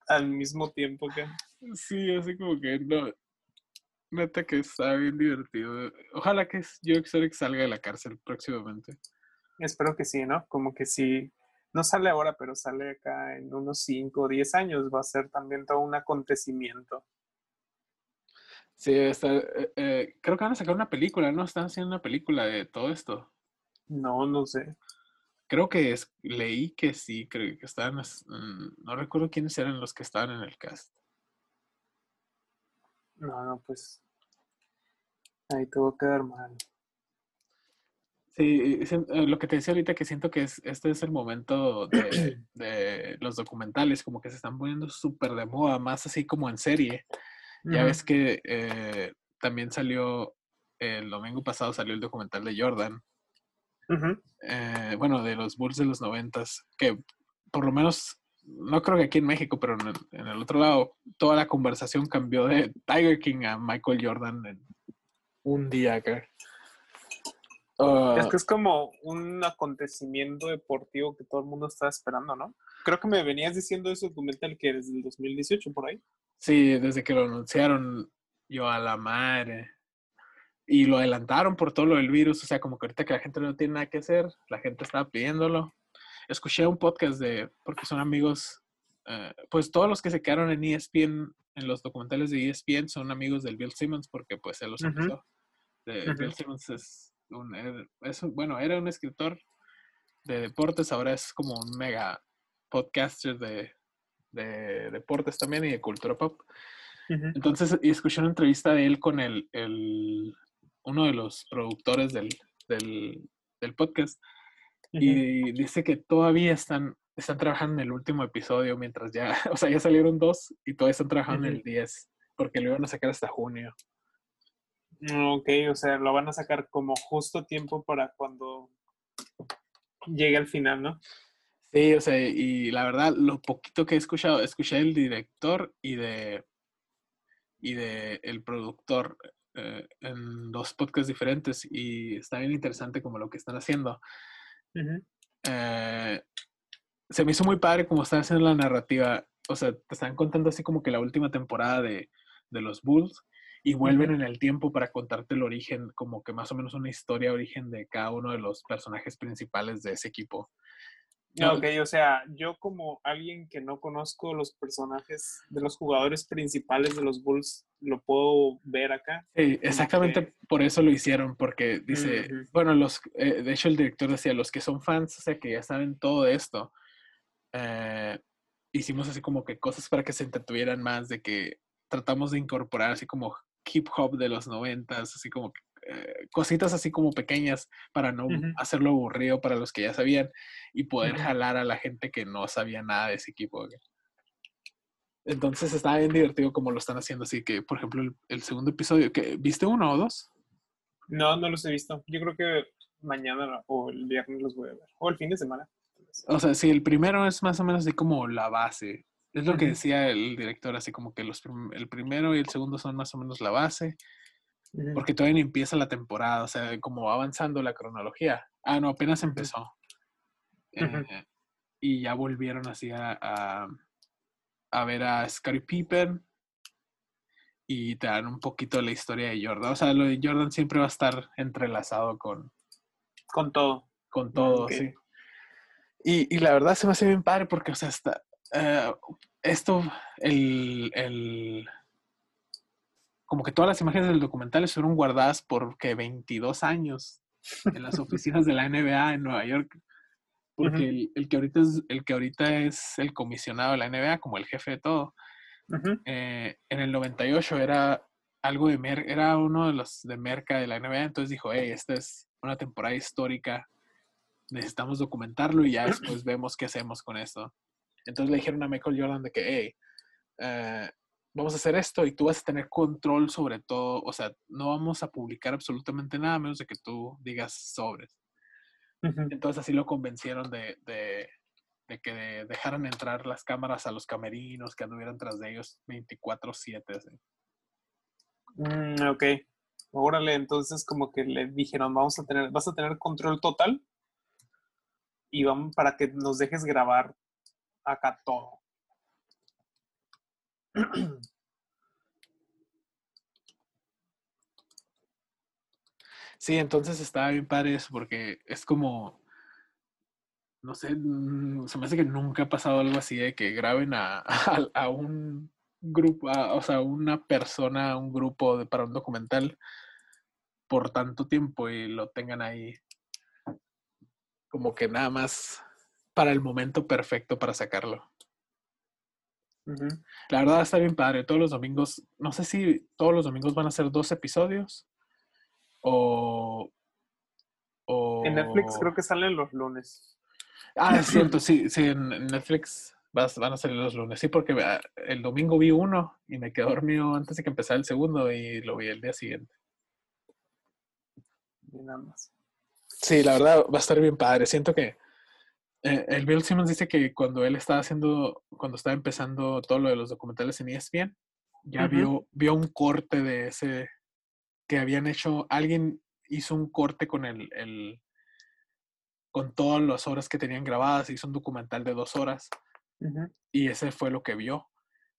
Al mismo tiempo que... Sí, así como que no. Neta que está bien divertido. Ojalá que Joe Exotic salga de la cárcel próximamente. Espero que sí, ¿no? Como que sí, no sale ahora, pero sale acá en unos 5 o 10 años, va a ser también todo un acontecimiento. Sí, está, eh, eh, creo que van a sacar una película, ¿no? Están haciendo una película de todo esto. No, no sé. Creo que es, leí que sí, creo que estaban, mm, no recuerdo quiénes eran los que estaban en el cast. No, no, pues ahí te va a quedar mal. Sí, eh, lo que te decía ahorita que siento que es, este es el momento de, de los documentales, como que se están poniendo súper de moda, más así como en serie. Ya ves que eh, también salió, el domingo pasado salió el documental de Jordan, eh, bueno, de los Bulls de los noventas, que por lo menos, no creo que aquí en México, pero en el, en el otro lado, toda la conversación cambió de Tiger King a Michael Jordan en un día acá. Ah, Es que es como un acontecimiento deportivo que todo el mundo está esperando, ¿no? Creo que me venías diciendo ese documental que desde el 2018 por ahí. sí, desde que lo anunciaron, yo a la madre. Y lo adelantaron por todo lo del virus, o sea, como que ahorita que la gente no tiene nada que hacer, la gente estaba pidiéndolo. Escuché un podcast de, porque son amigos, eh, pues todos los que se quedaron en ESPN, en los documentales de ESPN, son amigos del Bill Simmons, porque pues él los Ujú. empezó. De- Ujú. Bill Simmons es un, er- es un- bueno, era un escritor de deportes, ahora es como un mega podcaster de, de deportes también y de cultura pop. Entonces, y escuché una entrevista de él con el, el, uno de los productores del, del, del podcast y dice que todavía están, están trabajando en el último episodio mientras ya, o sea, ya salieron dos y todavía están trabajando en el 10 porque lo iban a sacar hasta junio. Ok, o sea, lo van a sacar como justo tiempo para cuando llegue al final, ¿no? Sí, o sea, y la verdad, lo poquito que he escuchado, escuché el director y de y de el productor eh, en dos podcasts diferentes y está bien interesante como lo que están haciendo. Eh, se me hizo muy padre como están haciendo la narrativa. O sea, te están contando así como que la última temporada de, de los Bulls y vuelven en el tiempo para contarte el origen, como que más o menos una historia origen de cada uno de los personajes principales de ese equipo. Ok, o sea, yo como alguien que no conozco los personajes de los jugadores principales de los Bulls, lo puedo ver acá. Sí, exactamente por eso lo hicieron, porque dice, bueno, los, eh, de hecho el director decía, los que son fans, o sea, que ya saben todo esto, eh, hicimos así como que cosas para que se entretuvieran más, de que tratamos de incorporar así como hip hop de los noventas, así como eh, cositas así como pequeñas para no hacerlo aburrido para los que ya sabían y poder jalar a la gente que no sabía nada de ese equipo. Entonces está bien divertido como lo están haciendo. Así que, por ejemplo, el, segundo episodio, que ¿viste uno o dos? No, no los he visto. Yo creo que mañana o el viernes los voy a ver. O el fin de semana. O sea, sí, el primero es más o menos así como la base. Es lo que decía el director, así como que los el primero y el segundo son más o menos la base. Porque todavía no empieza la temporada, o sea, como va avanzando la cronología. Ah, no, apenas empezó. Eh, y ya volvieron así a, a, ver a Scottie Pippen y te dan un poquito la historia de Jordan. O sea, lo de Jordan siempre va a estar entrelazado con... Con todo. Con todo, sí. Y, y, la verdad se me hace bien padre porque, o sea, está, eh, esto, el, el, como que todas las imágenes del documental fueron guardadas por que 22 años en las oficinas de la NBA en Nueva York. Porque el, que ahorita es, el que ahorita es el comisionado de la NBA, como el jefe de todo, eh, en el 98 era algo de Mer era uno de los de Merca de la NBA, entonces dijo, hey, esta es una temporada histórica, necesitamos documentarlo y ya después vemos qué hacemos con esto. Entonces le dijeron a Michael Jordan de que, hey, eh, vamos a hacer esto y tú vas a tener control sobre todo, o sea, no vamos a publicar absolutamente nada menos de que tú digas sobres. Entonces así lo convencieron de, de, que dejaran entrar las cámaras a los camerinos, que anduvieran tras de ellos 24/7. Mm, ok. Órale, entonces como que le dijeron, vamos a tener, vas a tener control total y vamos para que nos dejes grabar acá todo. Sí, entonces está bien padre eso porque es como, no sé, mm, se me hace que nunca ha pasado algo así de que graben a, a, un grupo, o sea, una persona, un grupo para un documental por tanto tiempo y lo tengan ahí como que nada más para el momento perfecto para sacarlo. La verdad está bien padre. Todos los domingos, no sé si todos los domingos van a ser dos episodios o... En Netflix creo que salen los lunes. Ah, es cierto, sí, sí, en Netflix van a salir los lunes. Sí, porque ah, el domingo vi uno y me quedé dormido antes de que empezara el segundo y lo vi el día siguiente. Y nada más. Sí, la verdad va a estar bien padre. Siento que eh, el Bill Simmons dice que cuando él estaba haciendo, cuando estaba empezando todo lo de los documentales en ESPN, ya vio, vio un corte de ese que habían hecho, alguien hizo un corte con el, el con todas las horas que tenían grabadas, hizo un documental de dos horas y ese fue lo que vio,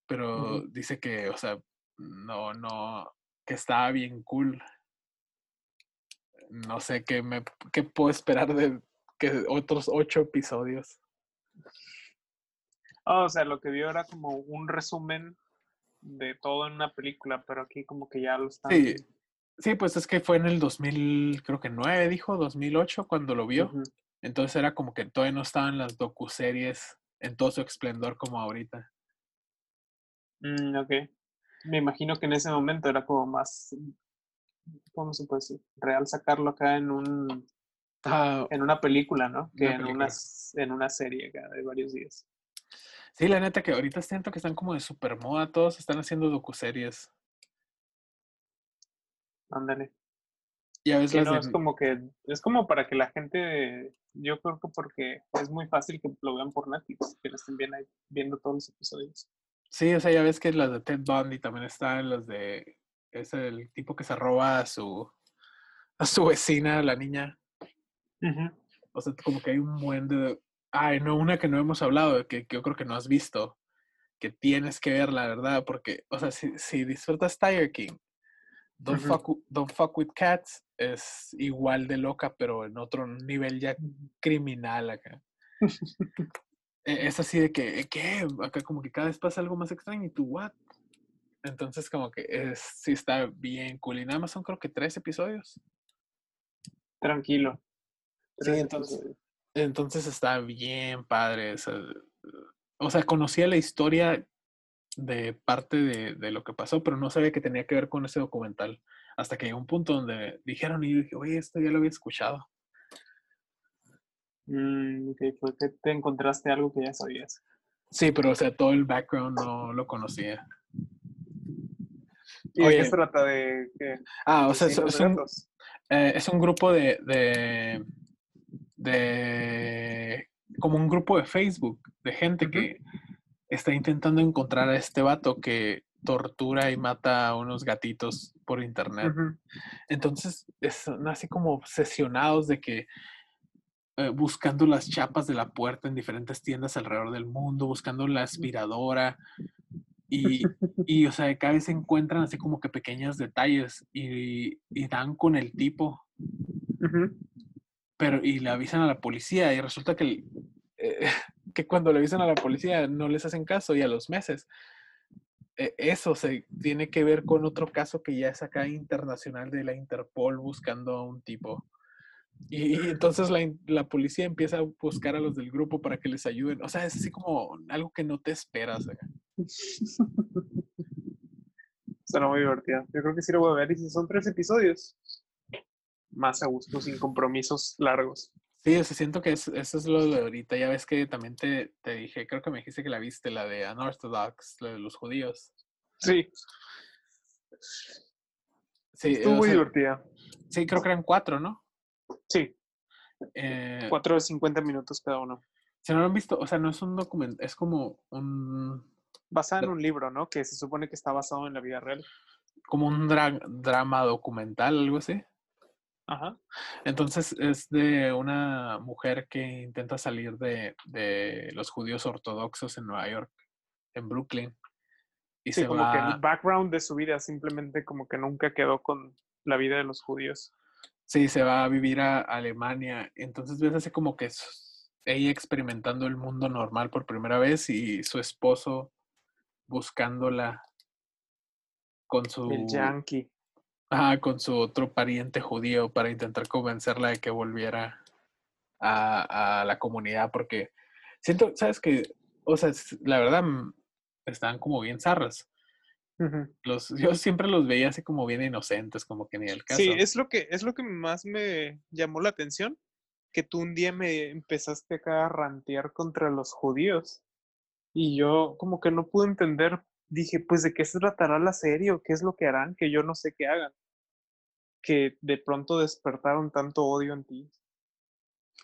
pero dice que, o sea, no, no, que estaba bien cool. No sé qué me, qué puedo esperar de, que otros ocho episodios. o sea, lo que vio era como un resumen de todo en una película, pero aquí como que ya lo están... Sí, sí pues es que fue en el 2000, creo que 9, dijo, 2008, cuando lo vio. Entonces era como que todavía no estaban las docuseries en todo su esplendor como ahorita. Mm, ok. Me imagino que en ese momento era como más ¿cómo se puede decir? Real sacarlo acá en un En una película, ¿no? Que Una en película. una, s- en una serie de varios días. sí, la neta que ahorita siento que están como de super moda, todos están haciendo docuseries. Ándale. Ya ves Que las no, de- es como que, es como para que la gente, yo creo que porque es muy fácil que lo vean por Netflix, que lo estén bien ahí, viendo todos los episodios. Sí, o sea, ya ves que las de Ted Bundy también están, las de... Es el tipo que se roba a su, a su vecina, la niña. O sea, como que hay un buen de... Ay, no, una que no hemos hablado, que, que yo creo que no has visto, que tienes que ver, la verdad, porque, o sea, si, si disfrutas Tiger King, Don't, fuck, Don't Fuck With Cats es igual de loca, pero en otro nivel ya criminal acá. E- Es así de que, ¿qué? Acá como que cada vez pasa algo más extraño y tú, ¿what? Entonces como que es, sí está bien cool. Y nada más son creo que tres episodios. Tranquilo. Sí, entonces-. Entonces está bien padre. O sea, o sea, conocía la historia de parte de, de lo que pasó, pero no sabía que tenía que ver con ese documental. Hasta que llegó un punto donde dijeron y yo dije, oye, esto ya lo había escuchado. Mm, que te encontraste algo que ya sabías. Sí, pero o sea, todo el background no lo conocía. ¿Y de Oye. qué se trata? ¿De? Ah, o sea, es, ¿Vecinos es de un, eh, es un grupo de, de, de, como un grupo de Facebook de gente que está intentando encontrar a este vato que tortura y mata a unos gatitos por internet. Entonces, es- son así como obsesionados de que eh, buscando las chapas de la puerta en diferentes tiendas alrededor del mundo, buscando la aspiradora. Y, y, o sea, cada vez se encuentran así como que pequeños detalles y, y dan con el tipo. Pero y le avisan a la policía y resulta que, eh, que cuando le avisan a la policía no les hacen caso y a los meses. eh, Eso se tiene que ver con otro caso que ya es acá internacional de la Interpol buscando a un tipo. Y, entonces la, la policía empieza a buscar a los del grupo para que les ayuden. O sea, es así como algo que no te esperas. Suena muy divertida. Yo creo que sí lo voy a ver. Y son tres episodios, más a gusto, sin compromisos largos. Sí, o sea, siento que es- eso es lo de ahorita. Ya ves que también te, te dije, creo que me dijiste que la viste, la de Unorthodox, la de los judíos. Sí, Sí, estuvo muy sea, divertida. sí, creo que eran cuatro, ¿no? Sí, Eh, cuatro de 50 minutos cada uno. si no lo han visto, o sea, no es un documento, es como un, Basada en un libro, ¿no? Que se supone que está basado en la vida real. como un dra- drama documental, algo así. Ajá. Entonces es de una mujer que intenta salir de, de los judíos ortodoxos en Nueva York, en Brooklyn. Y Sí, se como que el background de su vida simplemente como que nunca quedó con la vida de los judíos. sí, se va a vivir a Alemania. Entonces ves así como que ella experimentando el mundo normal por primera vez y su esposo buscándola con su El yankee. Ajá, con su otro pariente judío para intentar convencerla de que volviera a, a la comunidad, porque siento, ¿sabes que O sea, la verdad, mm, estaban como bien zarras. Los, yo siempre los veía así como bien inocentes, como que ni el caso. Sí, es lo que es lo que más me llamó la atención, que tú un día me empezaste acá a rantear contra los judíos y yo como que no pude entender, dije, pues de qué se tratará la serie o qué es lo que harán, que yo no sé qué hagan, que de pronto despertaron tanto odio en ti.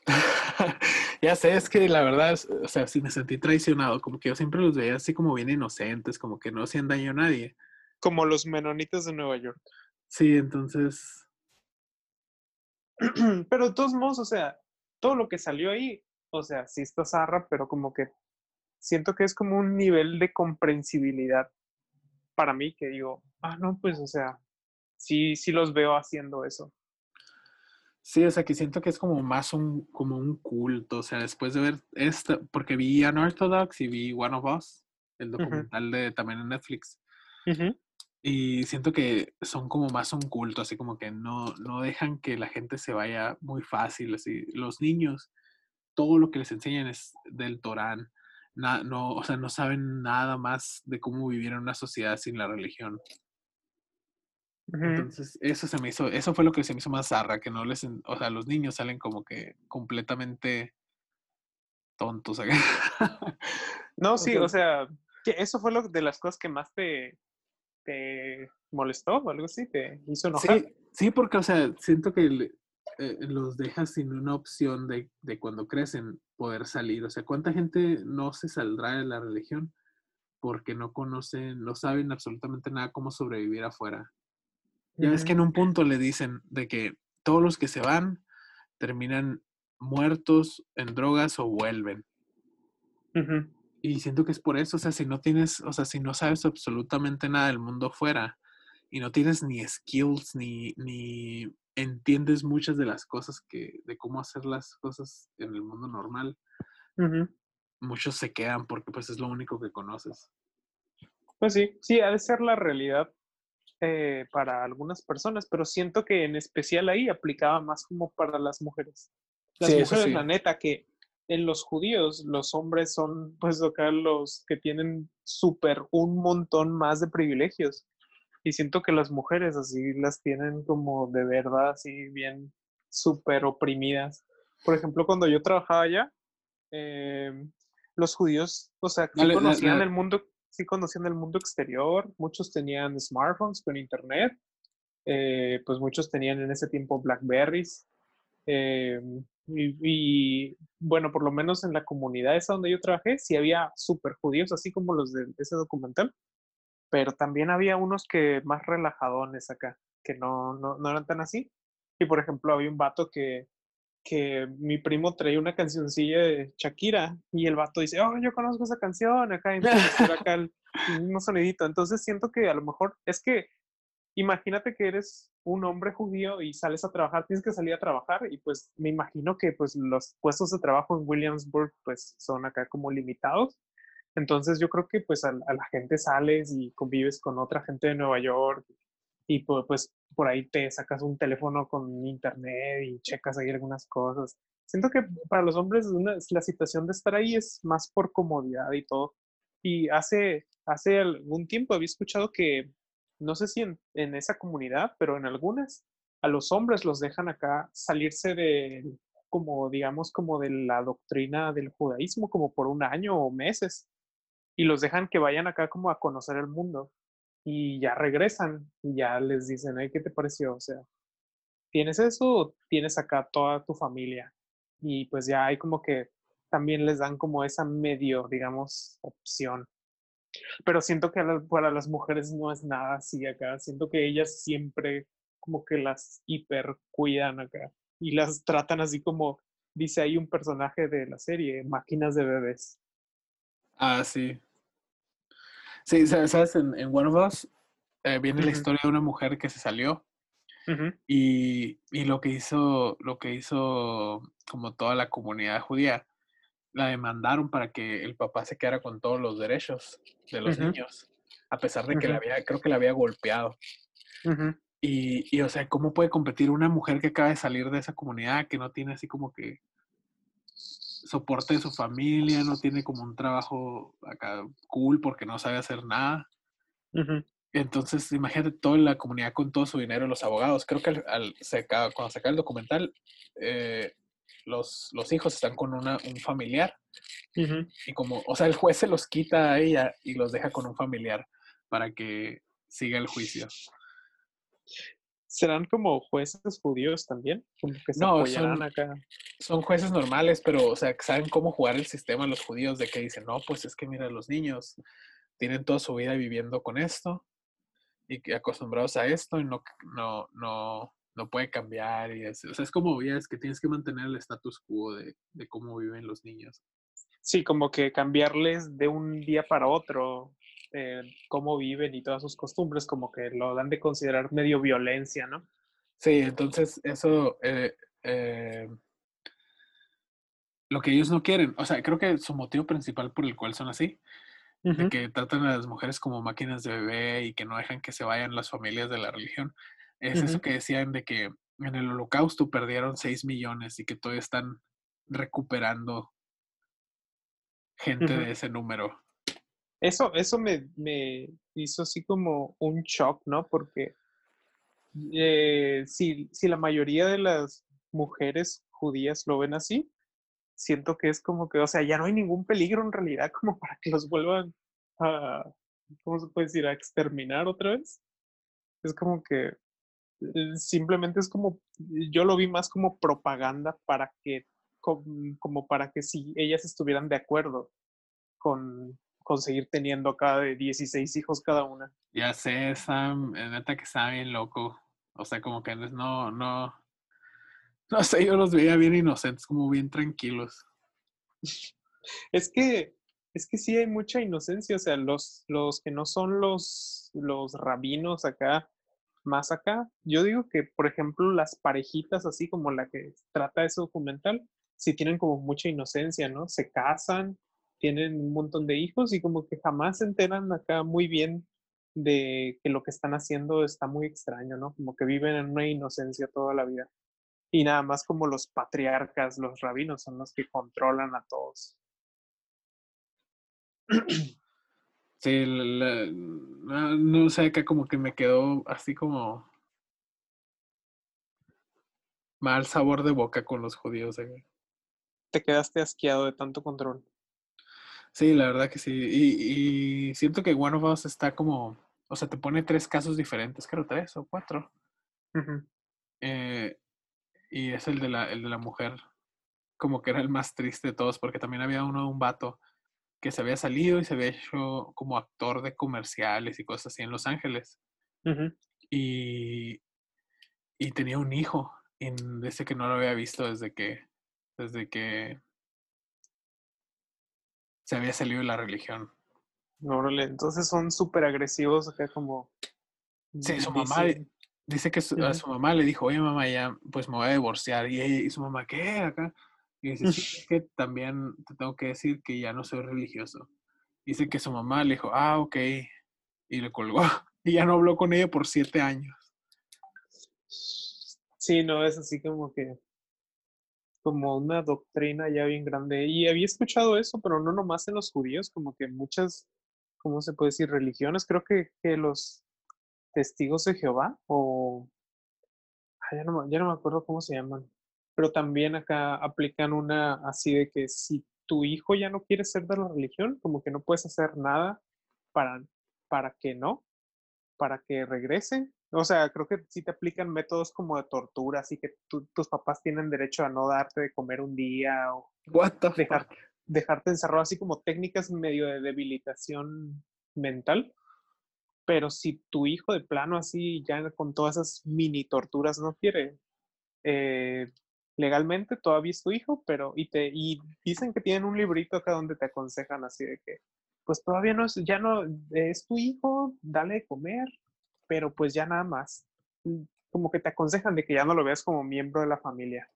ya sé, es que la verdad, o sea, sí me sentí traicionado, como que yo siempre los veía así como bien inocentes, como que no hacían daño a nadie. Como los menonitas de Nueva York. Sí, entonces, pero de todos modos, o sea, todo lo que salió ahí, o sea, sí está zarra, pero como que siento que es como un nivel de comprensibilidad para mí que digo, ah, no, pues, o sea, sí, sí los veo haciendo eso. Sí, o sea, que siento que es como más un, como un culto, o sea, después de ver esta, porque vi Unorthodox y vi One of Us, el documental de también en Netflix, y siento que son como más un culto, así como que no, no dejan que la gente se vaya muy fácil, así, los niños, todo lo que les enseñan es del Torán, na- no, o sea, no saben nada más de cómo vivir en una sociedad sin la religión. Entonces, eso se me hizo, eso fue lo que se me hizo más zarra, que no les, o sea, los niños salen como que completamente tontos. no, sí, o sea, que eso fue lo de las cosas que más te, te molestó o algo así, te hizo enojar. Sí, sí porque, o sea, siento que eh, los dejas sin una opción de, de cuando crecen poder salir. O sea, ¿cuánta gente no se saldrá de la religión porque no conocen, no saben absolutamente nada cómo sobrevivir afuera? Ya ves que en un punto le dicen de que todos los que se van terminan muertos en drogas o vuelven. Y siento que es por eso, o sea, si no tienes, o sea, si no sabes absolutamente nada del mundo fuera y no tienes ni skills ni, ni entiendes muchas de las cosas que, de cómo hacer las cosas en el mundo normal, muchos se quedan porque pues es lo único que conoces. Pues sí, sí, ha de ser la realidad eh, para algunas personas, pero siento que en especial ahí aplicaba más como para las mujeres. Las mujeres, la neta, que en los judíos los hombres son pues acá los que tienen súper un montón más de privilegios. Y siento que las mujeres así las tienen como de verdad, así bien súper oprimidas. Por ejemplo, cuando yo trabajaba allá, em, los judíos, o sea, conocían el mundo sí conocían el mundo exterior, muchos tenían smartphones con internet, eh, pues muchos tenían en ese tiempo Blackberries. Eh, y, bueno, por lo menos en la comunidad esa donde yo trabajé, sí había súper judíos, así como los de ese documental, pero también había unos que más relajadones acá, que no, no, no eran tan así. Y por ejemplo, había un vato que que mi primo traía una cancioncilla de Shakira y el vato dice, oh, yo conozco esa canción, acá y acá el, mismo sonidito. Entonces siento que a lo mejor es que imagínate que eres un hombre judío y sales a trabajar, tienes que salir a trabajar y pues me imagino que pues los puestos de trabajo en Williamsburg pues son acá como limitados. Entonces yo creo que pues a, a la gente sales y convives con otra gente de Nueva York y pues por ahí te sacas un teléfono con internet y checas ahí algunas cosas. Siento que para los hombres la situación de estar ahí es más por comodidad y todo. Y hace, hace algún tiempo había escuchado que, no sé si en, en esa comunidad, pero en algunas, a los hombres los dejan acá salirse de, como digamos, como de la doctrina del judaísmo, como por un año o meses. Y los dejan que vayan acá como a conocer el mundo y ya regresan y ya les dicen, ¿qué te pareció? O sea, ¿tienes eso tienes acá toda tu familia? Y pues ya hay como que también les dan como esa medio, digamos, opción. Pero siento que para las mujeres no es nada así acá. Siento que ellas siempre como que las hiper cuidan acá y las tratan así como dice ahí un personaje de la serie, máquinas de bebés. Ah, sí. Sí, sabes, en, One of Us eh, viene la historia de una mujer que se salió y, lo que hizo, lo que hizo como toda la comunidad judía, la demandaron para que el papá se quedara con todos los derechos de los niños, a pesar de que la había, creo que la había golpeado. Y, y, o sea, ¿cómo puede competir una mujer que acaba de salir de esa comunidad, que no tiene así como que soporte de su familia, no tiene como un trabajo acá cool porque no sabe hacer nada. Entonces, imagínate toda la comunidad con todo su dinero, los abogados. Creo que al, cuando se acaba el documental, eh, los, los, hijos están con una, un familiar. Y como, o sea, el juez se los quita a ella y los deja con un familiar para que siga el juicio. ¿Serán como jueces judíos también? no, son, acá. son jueces normales, pero, o sea, saben cómo jugar el sistema los judíos, de que dicen, no, pues es que mira, los niños tienen toda su vida viviendo con esto y que acostumbrados a esto y no, no, no, no puede cambiar. Y es, o sea, es como, ya es que tienes que mantener el status quo de, de cómo viven los niños. Sí, como que cambiarles de un día para otro eh, cómo viven y todas sus costumbres, como que lo dan de considerar medio violencia, ¿no? Sí, entonces eso, eh, eh, lo que ellos no quieren, o sea, creo que su motivo principal por el cual son así, de que tratan a las mujeres como máquinas de bebé y que no dejan que se vayan las familias de la religión, es eso que decían de que en el holocausto perdieron 6 millones y que todavía están recuperando gente de ese número. Eso, eso me, me, hizo así como un shock, ¿no? Porque eh, si, si la mayoría de las mujeres judías lo ven así, siento que es como que, o sea, ya no hay ningún peligro en realidad como para que los vuelvan a, ¿cómo se puede decir?, a exterminar otra vez. Es como que eh, simplemente es como, yo lo vi más como propaganda para que, como, para que si ellas estuvieran de acuerdo con, conseguir teniendo acá de 16 hijos cada una. Ya sé, Sam, neta que está bien loco. O sea, como que no, no, no sé, yo los veía bien inocentes, como bien tranquilos. Es que, es que sí hay mucha inocencia, o sea, los, los que no son los, los rabinos acá, más acá, yo digo que, por ejemplo, las parejitas así como la que trata ese documental, sí tienen como mucha inocencia, ¿no? Se casan, tienen un montón de hijos y como que jamás se enteran acá muy bien de que lo que están haciendo está muy extraño, ¿no? Como que viven en una inocencia toda la vida y nada más como los patriarcas, los rabinos son los que controlan a todos. Sí, no, sé, que como que me quedó así como mal sabor de boca con los judíos. Eh. Te quedaste asqueado de tanto control. Sí, la verdad que sí. Y, siento que One of Us está como, o sea, te pone tres casos diferentes, creo tres o cuatro. eh, y es el de la, el de la mujer, como que era el más triste de todos, porque también había uno de un vato que se había salido y se había hecho como actor de comerciales y cosas así en Los Ángeles. y, y tenía un hijo, y desde que no lo había visto desde que, desde que se había salido de la religión. Órale, entonces son súper agresivos acá como... Sí, su mamá, Dice que a su mamá le dijo, oye mamá, ya pues me voy a divorciar. Y, ella, y su mamá, ¿qué? Acá. Y dice, sí, es que también te tengo que decir que ya no soy religioso. Dice que su mamá le dijo, ah, ok. Y le colgó. Y ya no habló con ella por siete años. Sí, no, es así como que como una doctrina ya bien grande. Y había escuchado eso, pero no nomás en los judíos, como que muchas, ¿cómo se puede decir? Religiones. Creo que, los testigos de Jehová o ya, no, ya no me acuerdo cómo se llaman, pero también acá aplican una así de que si tu hijo ya no quiere ser de la religión, como que no puedes hacer nada para, para que no, para que regrese. O sea, creo que sí te aplican métodos como de tortura, así que tus papás tienen derecho a no darte de comer un día o dejar, dejarte encerrado, así como técnicas medio de debilitación mental pero si tu hijo de plano así, ya con todas esas mini torturas no quiere, eh, legalmente todavía es tu hijo, pero y te y dicen que tienen un librito acá donde te aconsejan así de que pues todavía no es ya no es tu hijo, dale de comer, pero pues ya nada más. Mm, como que te aconsejan de que ya no lo veas como miembro de la familia.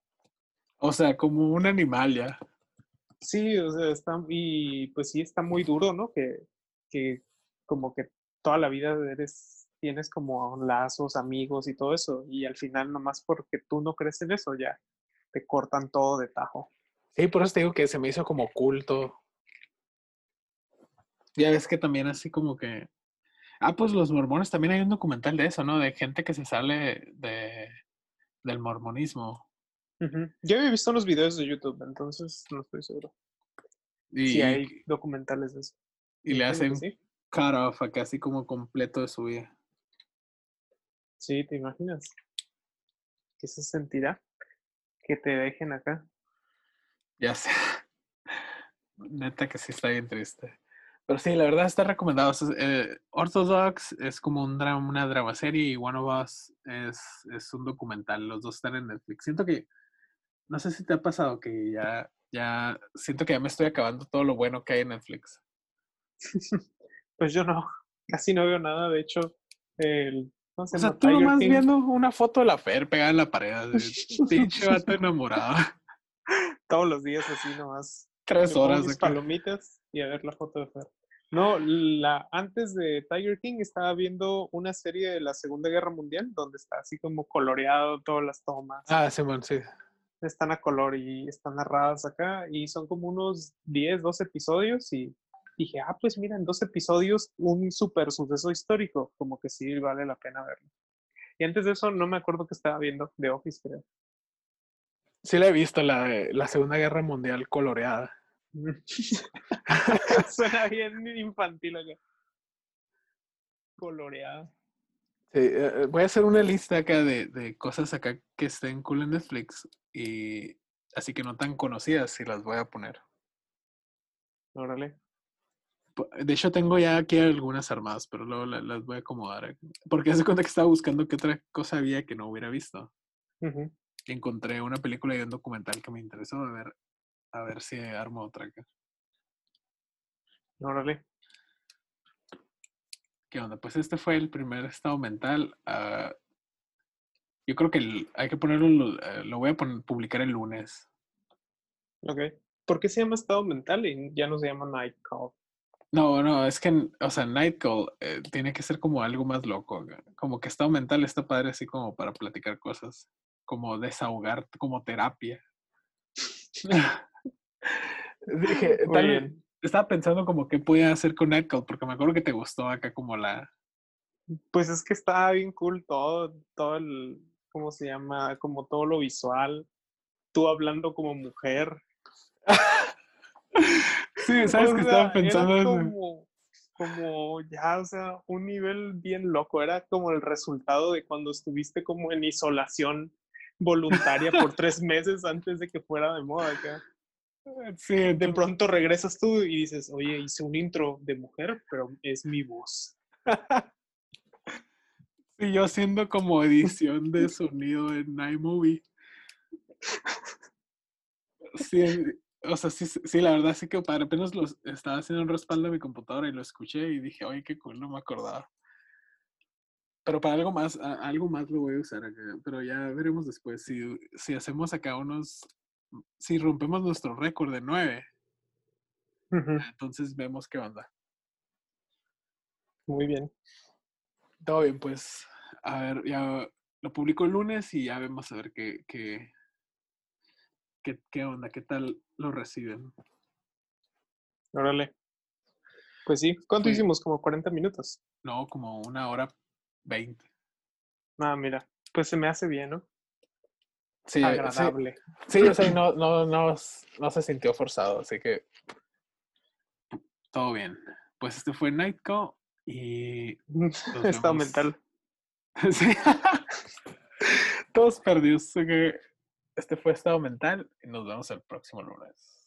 O sea, como un animal ya. Sí, o sea, está y pues sí está muy duro, ¿no? Que que como que toda la vida eres, tienes como lazos, amigos y todo eso, y al final nomás porque tú no crees en eso, ya te cortan todo de tajo. Sí, por eso te digo que se me hizo como culto. Ya ves que también así como que... Ah, pues los mormones, también hay un documental de eso, ¿no? De gente que se sale de, del mormonismo. Yo había visto los videos de YouTube, entonces no estoy seguro. Y, sí, hay documentales de eso. Y le hacen, cut off acá así como completo de su vida. Sí, ¿te imaginas? ¿Qué se sentirá? Que te dejen acá. Ya sé. Neta que sí está bien triste. Pero sí, la verdad está recomendado. Eh, Orthodox es como un drama, una drama serie y One of Us es, es un documental. Los dos están en Netflix. Siento que, no sé si te ha pasado que ya, ya, siento que ya me estoy acabando todo lo bueno que hay en Netflix. Pues yo no, casi no veo nada. De hecho, el. o sea, tú nomás viendo una foto de la Fer pegada en la pared. pinche vato enamorado. Todos los días así nomás. Tres horas. de palomitas y a ver la foto de Fer. No, la, antes de Tiger King estaba viendo una serie de la Segunda Guerra Mundial donde está así como coloreado todas las tomas. Ah, sí, sí. Están a color y están narradas acá y son como unos 10, 12 episodios y dije, ah, pues mira, en dos episodios un súper suceso histórico, como que sí vale la pena verlo. Y antes de eso no me acuerdo que estaba viendo The Office, creo. Sí la he visto, la la Segunda Guerra Mundial coloreada. Suena bien infantil acá. Coloreada. Sí, eh, voy a hacer una lista acá de, de cosas acá que estén cool en Netflix y así que no tan conocidas y las voy a poner. Órale. De hecho, tengo ya aquí algunas armadas, pero luego la- las voy a acomodar. Porque hace cuenta que estaba buscando qué otra cosa había que no hubiera visto. Encontré una película y un documental que me interesó. A ver, a ver si armo otra acá. Órale. ¿Qué onda? Pues este fue el primer estado mental. ah, yo creo que el- hay que ponerlo, lo, eh, lo voy a publicar el lunes. Ok. ¿Por qué se llama estado mental y ya no se llama night call? No, no, es que, o sea, Night Call eh, tiene que ser como algo más loco. Como que estado mental está padre así como para platicar cosas. Como desahogar, como terapia. Dije, tal vez- estaba pensando como qué podía hacer con Call, porque me acuerdo que te gustó acá como la... Pues es que estaba bien cool todo, todo el, ¿cómo se llama? Como todo lo visual. Tú hablando como mujer. Sí, ¿sabes O que sea, estaba pensando Era como, como ya, o sea, un nivel bien loco. Era como el resultado de cuando estuviste como en isolación voluntaria por tres meses antes de que fuera de moda acá. Sí, De pronto regresas tú y dices, oye, hice un intro de mujer, pero es mi voz. sí, yo haciendo como edición de sonido en iMovie. Sí, o sea, sí, sí, la verdad sí que para apenas los estaba haciendo un respaldo a mi computadora y lo escuché y dije, oye, qué cool, no me acordaba. Pero para algo más, algo más lo voy a usar acá, pero ya veremos después si, si hacemos acá unos, si rompemos nuestro récord de nueve, entonces vemos qué onda. Muy bien. Todo bien, pues, a ver, ya lo publico el lunes y ya vemos a ver qué, qué, qué, qué onda, qué tal lo reciben. Órale. Pues sí, ¿cuánto hicimos? Como 40 minutos. No, como una hora veinte. Ah, mira, pues se me hace bien, ¿no? Sí, Agradable. Sí, o sea, y no, no, no, no se sintió forzado, así que todo bien. Pues este fue Nightcall y Estado vemos. mental. sí. todos perdidos. Así que este fue Estado Mental y nos vemos el próximo lunes.